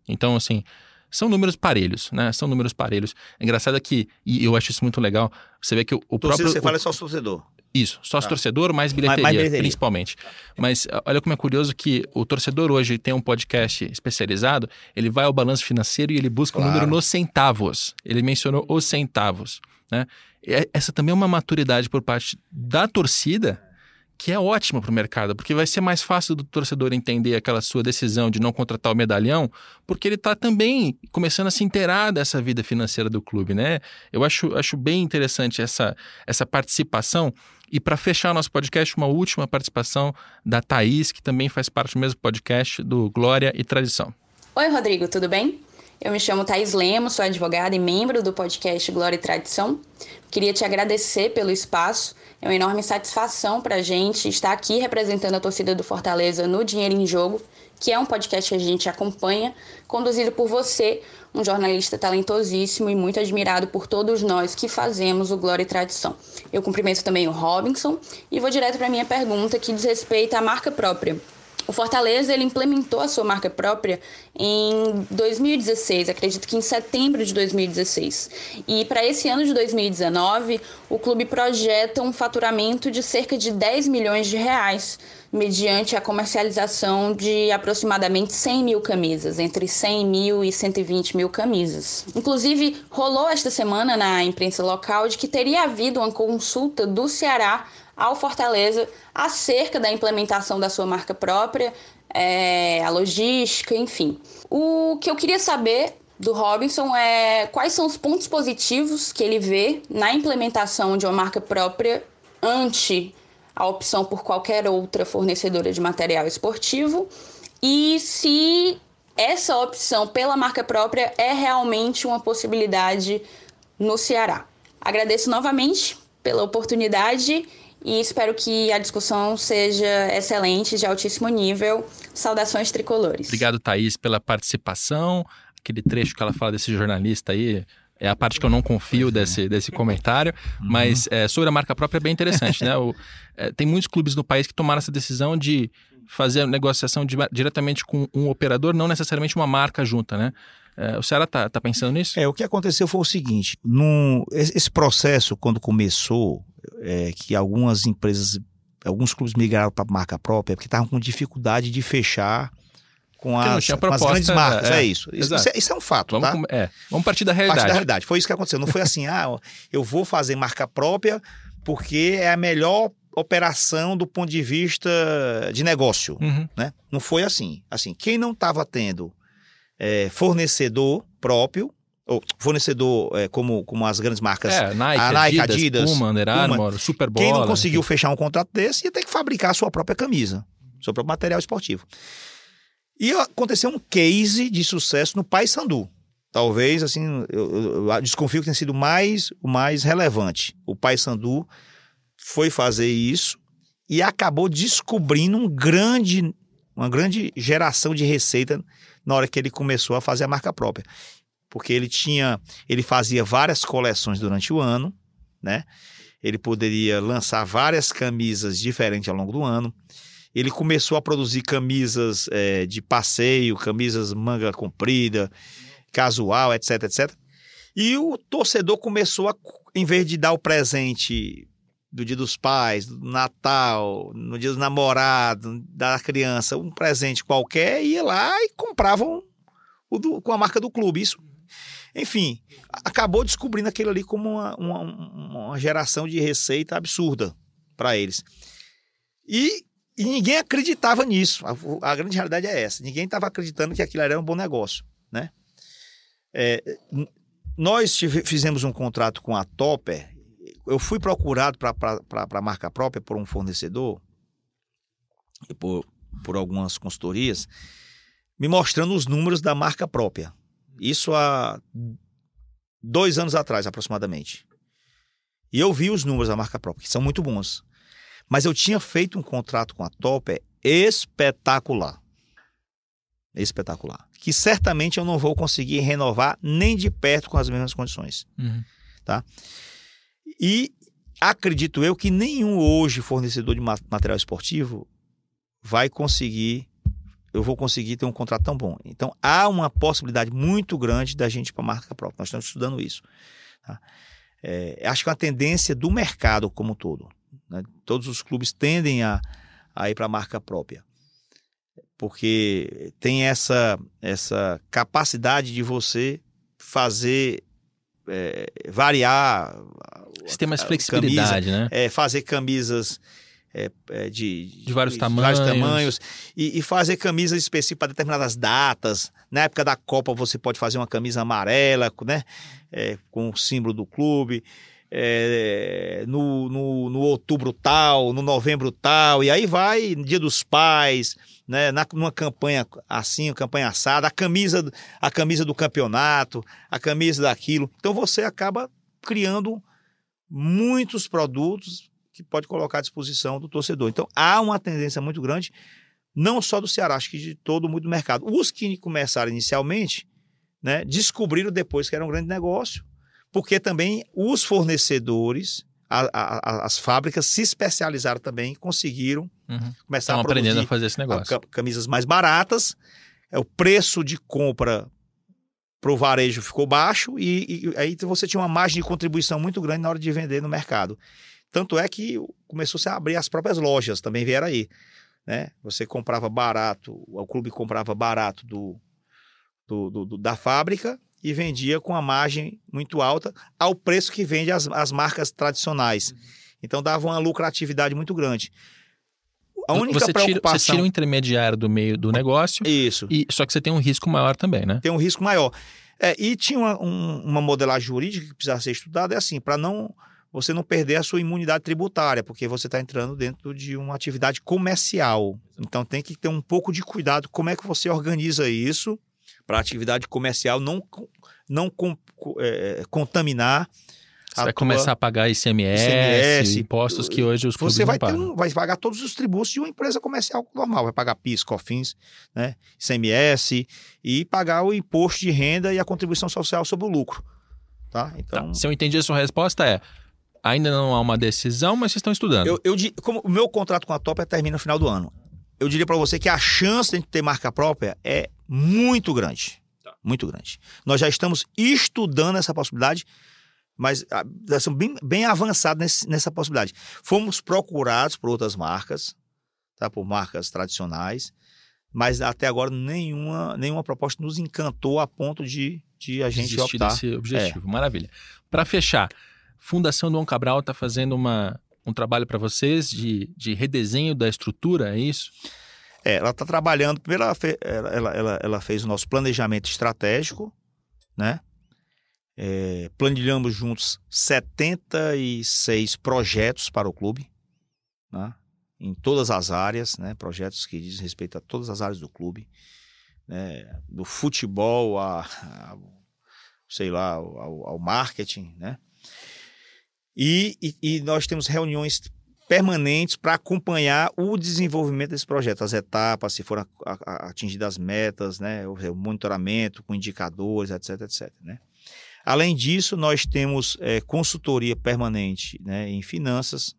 S1: Então, assim, são números parelhos, né? São números parelhos. É engraçado que, e eu acho isso muito legal, você vê que o, o
S2: torcida,
S1: próprio...
S2: Você fala é só torcedor.
S1: Isso, sócio-torcedor tá. mais, bilheteria, mais, mais bilheteria, principalmente. Mas olha como é curioso que o torcedor hoje tem um podcast especializado, ele vai ao balanço financeiro e ele busca claro. o número nos centavos. Ele mencionou os centavos. Né? Essa também é uma maturidade por parte da torcida que é ótima para o mercado, porque vai ser mais fácil do torcedor entender aquela sua decisão de não contratar o medalhão, porque ele está também começando a se inteirar dessa vida financeira do clube, né? Eu acho, acho bem interessante essa, essa participação. E para fechar nosso podcast, uma última participação da Thaís, que também faz parte do mesmo podcast do Glória e Tradição.
S5: Oi, Rodrigo, tudo bem? Eu me chamo Thais Lemos, sou advogada e membro do podcast Glória e Tradição. Queria te agradecer pelo espaço. É uma enorme satisfação para a gente estar aqui representando a torcida do Fortaleza no Dinheiro em Jogo, que é um podcast que a gente acompanha, conduzido por você, um jornalista talentosíssimo e muito admirado por todos nós que fazemos o Glória e Tradição. Eu cumprimento também o Robinson e vou direto para a minha pergunta que diz respeito à marca própria. O Fortaleza ele implementou a sua marca própria em 2016, acredito que em setembro de 2016. E para esse ano de 2019, o clube projeta um faturamento de cerca de 10 milhões de reais, mediante a comercialização de aproximadamente 100 mil camisas, entre 100 mil e 120 mil camisas. Inclusive, rolou esta semana na imprensa local de que teria havido uma consulta do Ceará ao Fortaleza acerca da implementação da sua marca própria, é, a logística, enfim. O que eu queria saber do Robinson é quais são os pontos positivos que ele vê na implementação de uma marca própria ante a opção por qualquer outra fornecedora de material esportivo e se essa opção pela marca própria é realmente uma possibilidade no Ceará. Agradeço novamente pela oportunidade e espero que a discussão seja excelente, de altíssimo nível. Saudações tricolores.
S1: Obrigado, Thaís, pela participação. Aquele trecho que ela fala desse jornalista aí, é a parte que eu não confio desse, desse comentário, uhum. mas é, sobre a marca própria é bem interessante, né? O, é, tem muitos clubes no país que tomaram essa decisão de fazer a negociação de, diretamente com um operador, não necessariamente uma marca junta, né? É, o Ceará está tá pensando nisso?
S2: É, o que aconteceu foi o seguinte: no, esse processo, quando começou, é, que algumas empresas, alguns clubes migraram para marca própria, porque estavam com dificuldade de fechar com as, com as, grandes marcas. É, é isso. Isso é, isso é, um fato.
S1: Vamos,
S2: tá?
S1: é, vamos partir da realidade. Partir
S2: da realidade. Foi isso que aconteceu. Não foi assim, ah, eu vou fazer marca própria porque é a melhor operação do ponto de vista de negócio. Uhum. Né? Não foi assim. Assim, quem não estava tendo é, fornecedor próprio, ou fornecedor é, como, como as grandes marcas,
S1: é, Nike, a Nike, Adidas, Adidas Puma, Under Armour, Super Bowl.
S2: Quem não conseguiu fechar um contrato desse ia ter que fabricar a sua própria camisa, seu próprio material esportivo. E aconteceu um case de sucesso no Paysandu. Talvez, assim, eu, eu, desconfio que tenha sido mais, o mais relevante. O Paysandu foi fazer isso e acabou descobrindo um grande, uma grande geração de receita na hora que ele começou a fazer a marca própria porque ele tinha, ele fazia várias coleções durante o ano, né? Ele poderia lançar várias camisas diferentes ao longo do ano. Ele começou a produzir camisas é, de passeio, camisas manga comprida, casual, etc, etc. E o torcedor começou a, em vez de dar o presente do Dia dos Pais, do Natal, no Dia dos Namorados, da criança, um presente qualquer, ia lá e compravam um, do, com a marca do clube. Isso enfim, acabou descobrindo aquilo ali como uma, uma, uma geração de receita absurda para eles. E, e, ninguém acreditava nisso. A, a, grande realidade é essa. Ninguém estava acreditando que aquilo era um bom negócio, né? É, nós tive, fizemos um contrato com a Topper. Eu fui procurado para a marca própria por um fornecedor, por, por algumas consultorias, me mostrando os números da marca própria. Isso há dois anos atrás, aproximadamente. E eu vi os números da marca própria, que são muito bons. Mas eu tinha feito um contrato com a Topper espetacular. Espetacular. Que certamente eu não vou conseguir renovar nem de perto com as mesmas condições. Uhum. Tá? E acredito eu que nenhum hoje fornecedor de material esportivo vai conseguir eu vou conseguir ter um contrato tão bom. Então, há uma possibilidade muito grande da gente ir para a marca própria. Nós estamos estudando isso. Tá? É, acho que é uma tendência do mercado como um todo. Né? Todos os clubes tendem a, a ir para a marca própria. Porque tem essa, essa capacidade de você fazer é, variar.
S1: Você tem mais flexibilidade,
S2: camisa,
S1: né?
S2: É, fazer camisas é, é, de,
S1: de, vários de, tamanhos, vários tamanhos
S2: e, e, fazer camisas específicas para determinadas datas. Na época da Copa você pode fazer uma camisa amarela, né, é, com o símbolo do clube. É, no, no, no, outubro tal, no novembro tal, e aí vai Dia dos Pais, né, na, numa campanha assim, uma campanha assada, a camisa, a camisa do campeonato, a camisa daquilo. Então você acaba criando muitos produtos que pode colocar à disposição do torcedor. Então, há uma tendência muito grande, não só do Ceará, acho que de todo mundo do mercado. Os que começaram inicialmente, né, descobriram depois que era um grande negócio, porque também os fornecedores, a, a, as fábricas se especializaram também, conseguiram
S1: Uhum.
S2: Começar
S1: Estão
S2: a
S1: aprendendo a fazer esse
S2: a
S1: negócio.
S2: ca- camisas mais baratas, é, o preço de compra para o varejo ficou baixo e, e aí você tinha uma margem de contribuição muito grande na hora de vender no mercado. Tanto é que começou -se a abrir as próprias lojas, também vieram aí. Né? Você comprava barato, o clube comprava barato do, do, do- do- da fábrica e vendia com a margem muito alta ao preço que vende as, as marcas tradicionais. Então dava uma lucratividade muito grande. A única
S1: você, tira,
S2: preocupação...
S1: você tira um intermediário do meio do negócio,
S2: Isso.
S1: e, só que você tem um risco maior também, né?
S2: tem um risco maior. É, e tinha uma, um- uma modelagem jurídica que precisava ser estudada, é assim, para não você não perder a sua imunidade tributária, porque você está entrando dentro de uma atividade comercial. Então tem que ter um pouco de cuidado como é que você organiza isso para a atividade comercial não, não é, contaminar.
S1: Você vai
S2: tua-
S1: começar a pagar ICMS,
S2: ICMS,
S1: impostos que hoje os clubes
S2: Você vai, um, vai pagar todos os tributos de uma empresa comercial normal. Vai pagar PIS, COFINS, né, ICMS e pagar o imposto de renda e a contribuição social sobre o lucro. Tá?
S1: Tá.
S2: Então,
S1: Se eu entendi a sua resposta é, ainda não há uma decisão, mas vocês estão estudando.
S2: eu, eu como o meu contrato com a Topper termina no final do ano. Eu diria para você que a chance de a gente ter marca própria é muito grande. Muito grande. Nós já estamos estudando essa possibilidade, mas ah, nós somos bem, bem avançados nesse- nessa possibilidade. Fomos procurados por outras marcas, tá? por marcas tradicionais, mas até agora nenhuma, nenhuma proposta nos encantou a ponto de, de a gente
S1: Desistir
S2: optar.
S1: desse objetivo. Maravilha. Para fechar, Fundação Dom Cabral está fazendo uma, um trabalho para vocês de, de redesenho da estrutura, é isso?
S2: É, ela está trabalhando. Primeiro, ela, fe- ela, ela, ela- fez o nosso planejamento estratégico, né? É, planilhamos juntos 76 projetos para o clube, né? em todas as áreas, né? projetos que dizem respeito a todas as áreas do clube, né? do futebol a, a- sei lá, ao, ao marketing, né? E, e- e nós temos reuniões permanentes para acompanhar o desenvolvimento desse projeto, as etapas, se foram atingidas as metas, né, o monitoramento com indicadores, etc, etc, né. Além disso, nós temos eh, consultoria permanente né, em finanças,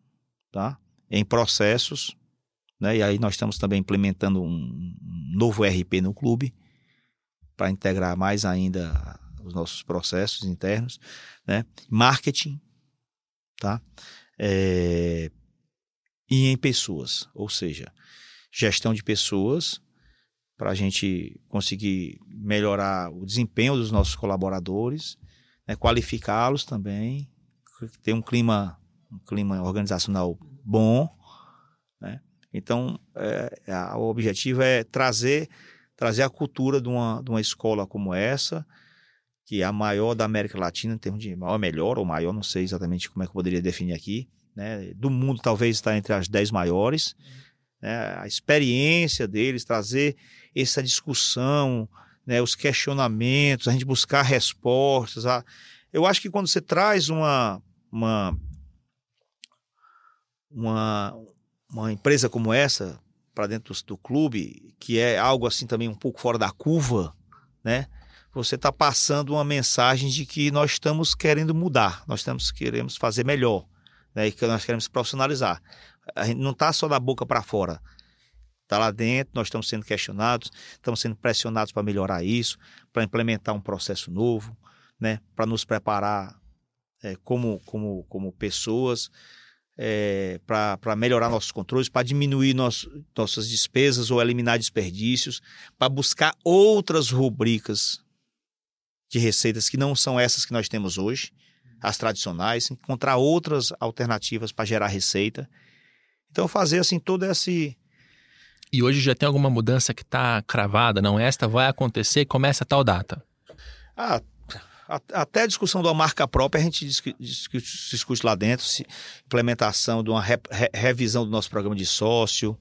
S2: tá? em processos, né? e aí nós estamos também implementando um novo RP no clube para integrar mais ainda os nossos processos internos, né? marketing, tá? É, e em pessoas, ou seja, gestão de pessoas para a gente conseguir melhorar o desempenho dos nossos colaboradores, né, qualificá-los também, ter um clima, um clima organizacional bom, né? Então, é, a- o objetivo é trazer trazer a cultura de uma, de uma escola como essa, que é a maior da América Latina, em termos de maior, melhor ou maior, não sei exatamente como é que eu poderia definir aqui, né? Do mundo talvez está entre as 10 maiores, né? A experiência deles, trazer essa discussão, né? Os questionamentos, a gente buscar respostas. a- Eu acho que quando você traz uma uma uma, uma empresa como essa para dentro do, do clube, que é algo assim também um pouco fora da curva, né? Você está passando uma mensagem de que nós estamos querendo mudar, nós estamos queremos fazer melhor, né? E que nós queremos profissionalizar. A gente não está só da boca para fora. Está lá dentro, nós estamos sendo questionados, estamos sendo pressionados para melhorar isso, para implementar um processo novo, né? Para nos preparar é, como, como, como pessoas, é, para melhorar nossos controles, para diminuir nosso, nossas despesas ou eliminar desperdícios, para buscar outras rubricas de receitas que não são essas que nós temos hoje, as tradicionais, encontrar outras alternativas para gerar receita. Então, fazer assim todo esse.
S1: E hoje já tem alguma mudança que está cravada? Não, esta vai acontecer, começa a tal data.
S2: Ah, até a discussão da marca própria a gente discu- discute, lá dentro, se, implementação de uma re- re- revisão do nosso programa de sócio,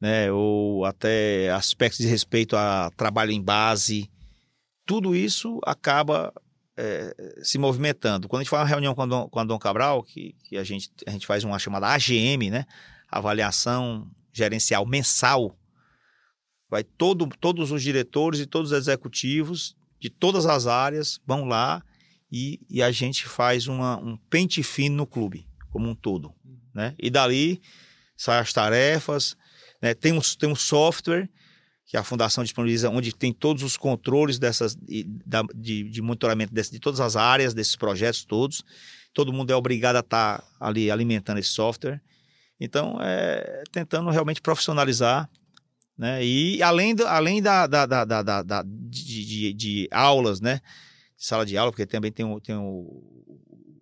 S2: né, ou até aspectos de respeito a trabalho em base. Tudo isso acaba é, se movimentando. Quando a gente faz uma reunião com a Dom, com a Dom Cabral, que, que a, gente, a gente faz uma chamada AGM, né, avaliação gerencial mensal, vai todo, todos os diretores e todos os executivos de todas as áreas vão lá e, e a gente faz uma, um pente fino no clube, como um todo. Né? E dali saem as tarefas, Né? Tem, um, tem um software que a fundação disponibiliza, onde tem todos os controles dessas de, de monitoramento desse, de todas as áreas desses projetos todos. Todo mundo é obrigado a estar tá ali alimentando esse software. Então, é tentando realmente profissionalizar né? E além, do, além da, da, da, da, da de, de, de, aulas, né? Sala de aula, porque também tem o, tem o,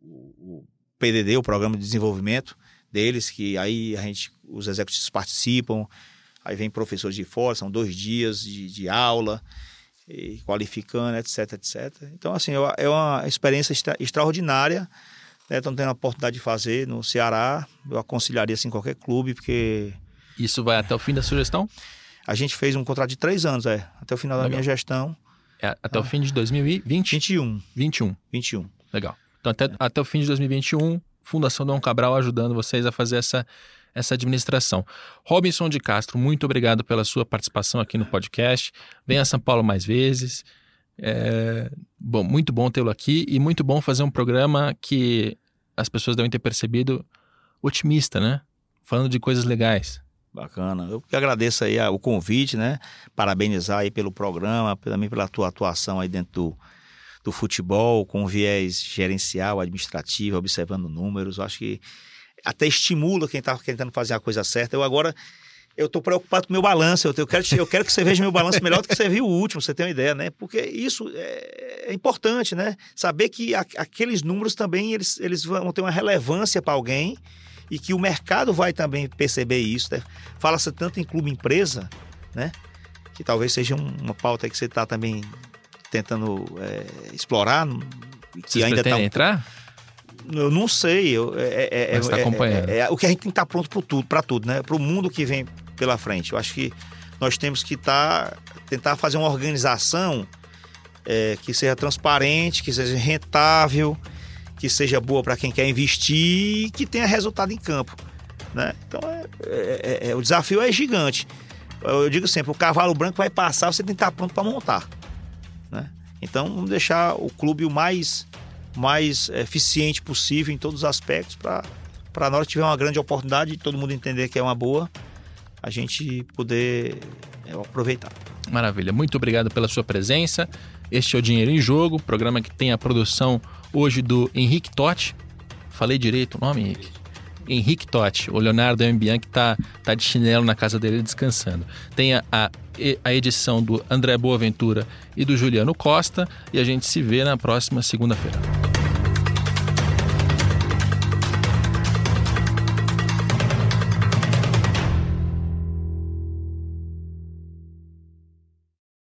S2: o PDD, o Programa de Desenvolvimento deles, que aí a gente, os executivos participam, aí vem professores de fora, são dois dias de, de aula, qualificando, etc, etc. Então, assim, é uma experiência extra, extraordinária, né? Estão tendo a oportunidade de fazer no Ceará, eu aconselharia, assim, qualquer clube, porque...
S1: Isso vai até o fim da sugestão?
S2: A gente fez um contrato de três anos, é, até o final Legal. da minha gestão.
S1: É, até ah. o fim de 2020?
S2: 21.
S1: 21.
S2: 21.
S1: Legal. Então, até, até o fim de 2021, Fundação Dom Cabral ajudando vocês a fazer essa, essa administração. Robinson de Castro, muito obrigado pela sua participação aqui no podcast. Venha a São Paulo mais vezes. É, bom, muito bom tê-lo aqui e muito bom fazer um programa que as pessoas devem ter percebido otimista, né? Falando de coisas legais.
S2: Bacana. Eu que agradeço aí o convite, né? Parabenizar aí pelo programa, também pela tua atuação aí dentro do, do futebol, com viés gerencial, administrativo, observando números. Eu acho que até estimula quem está tentando fazer a coisa certa. Eu agora eu estou preocupado com o meu balanço. Eu, quero, eu quero que você veja meu balanço melhor do que você viu o último, você tem uma ideia, né? Porque isso é, é importante, né? Saber que a, aqueles números também eles, eles vão ter uma relevância para alguém e que o mercado vai também perceber isso. Né? Fala-se tanto em clube empresa, né? Que talvez seja uma pauta que você está também tentando é, explorar.
S1: Que Vocês ainda tá entrar?
S2: Eu não sei. Eu, é, é,
S1: Mas está é, acompanhando.
S2: É, é, o que a gente tem que estar tá pronto para tudo, para tudo, né? Para o mundo que vem pela frente. Eu acho que nós temos que estar tá, tentar fazer uma organização é, que seja transparente, que seja rentável, que seja boa para quem quer investir e que tenha resultado em campo. Né? Então, é, é, é, é, o desafio é gigante. Eu digo sempre, o cavalo branco vai passar, você tem que estar pronto para montar. Né? Então, vamos deixar o clube o mais, mais eficiente possível em todos os aspectos para que tiver uma grande oportunidade, todo mundo entender que é uma boa, a gente poder é, aproveitar.
S1: Maravilha. Muito obrigado pela sua presença. Este é o Dinheiro em Jogo, programa que tem a produção hoje do Henrique Totti. Falei direito o nome, Henrique? Henrique Totti, o Leonardo Ambian, que está tá de chinelo na casa dele descansando. Tem a, a, a edição do André Boaventura e do Juliano Costa e a gente se vê na próxima segunda-feira.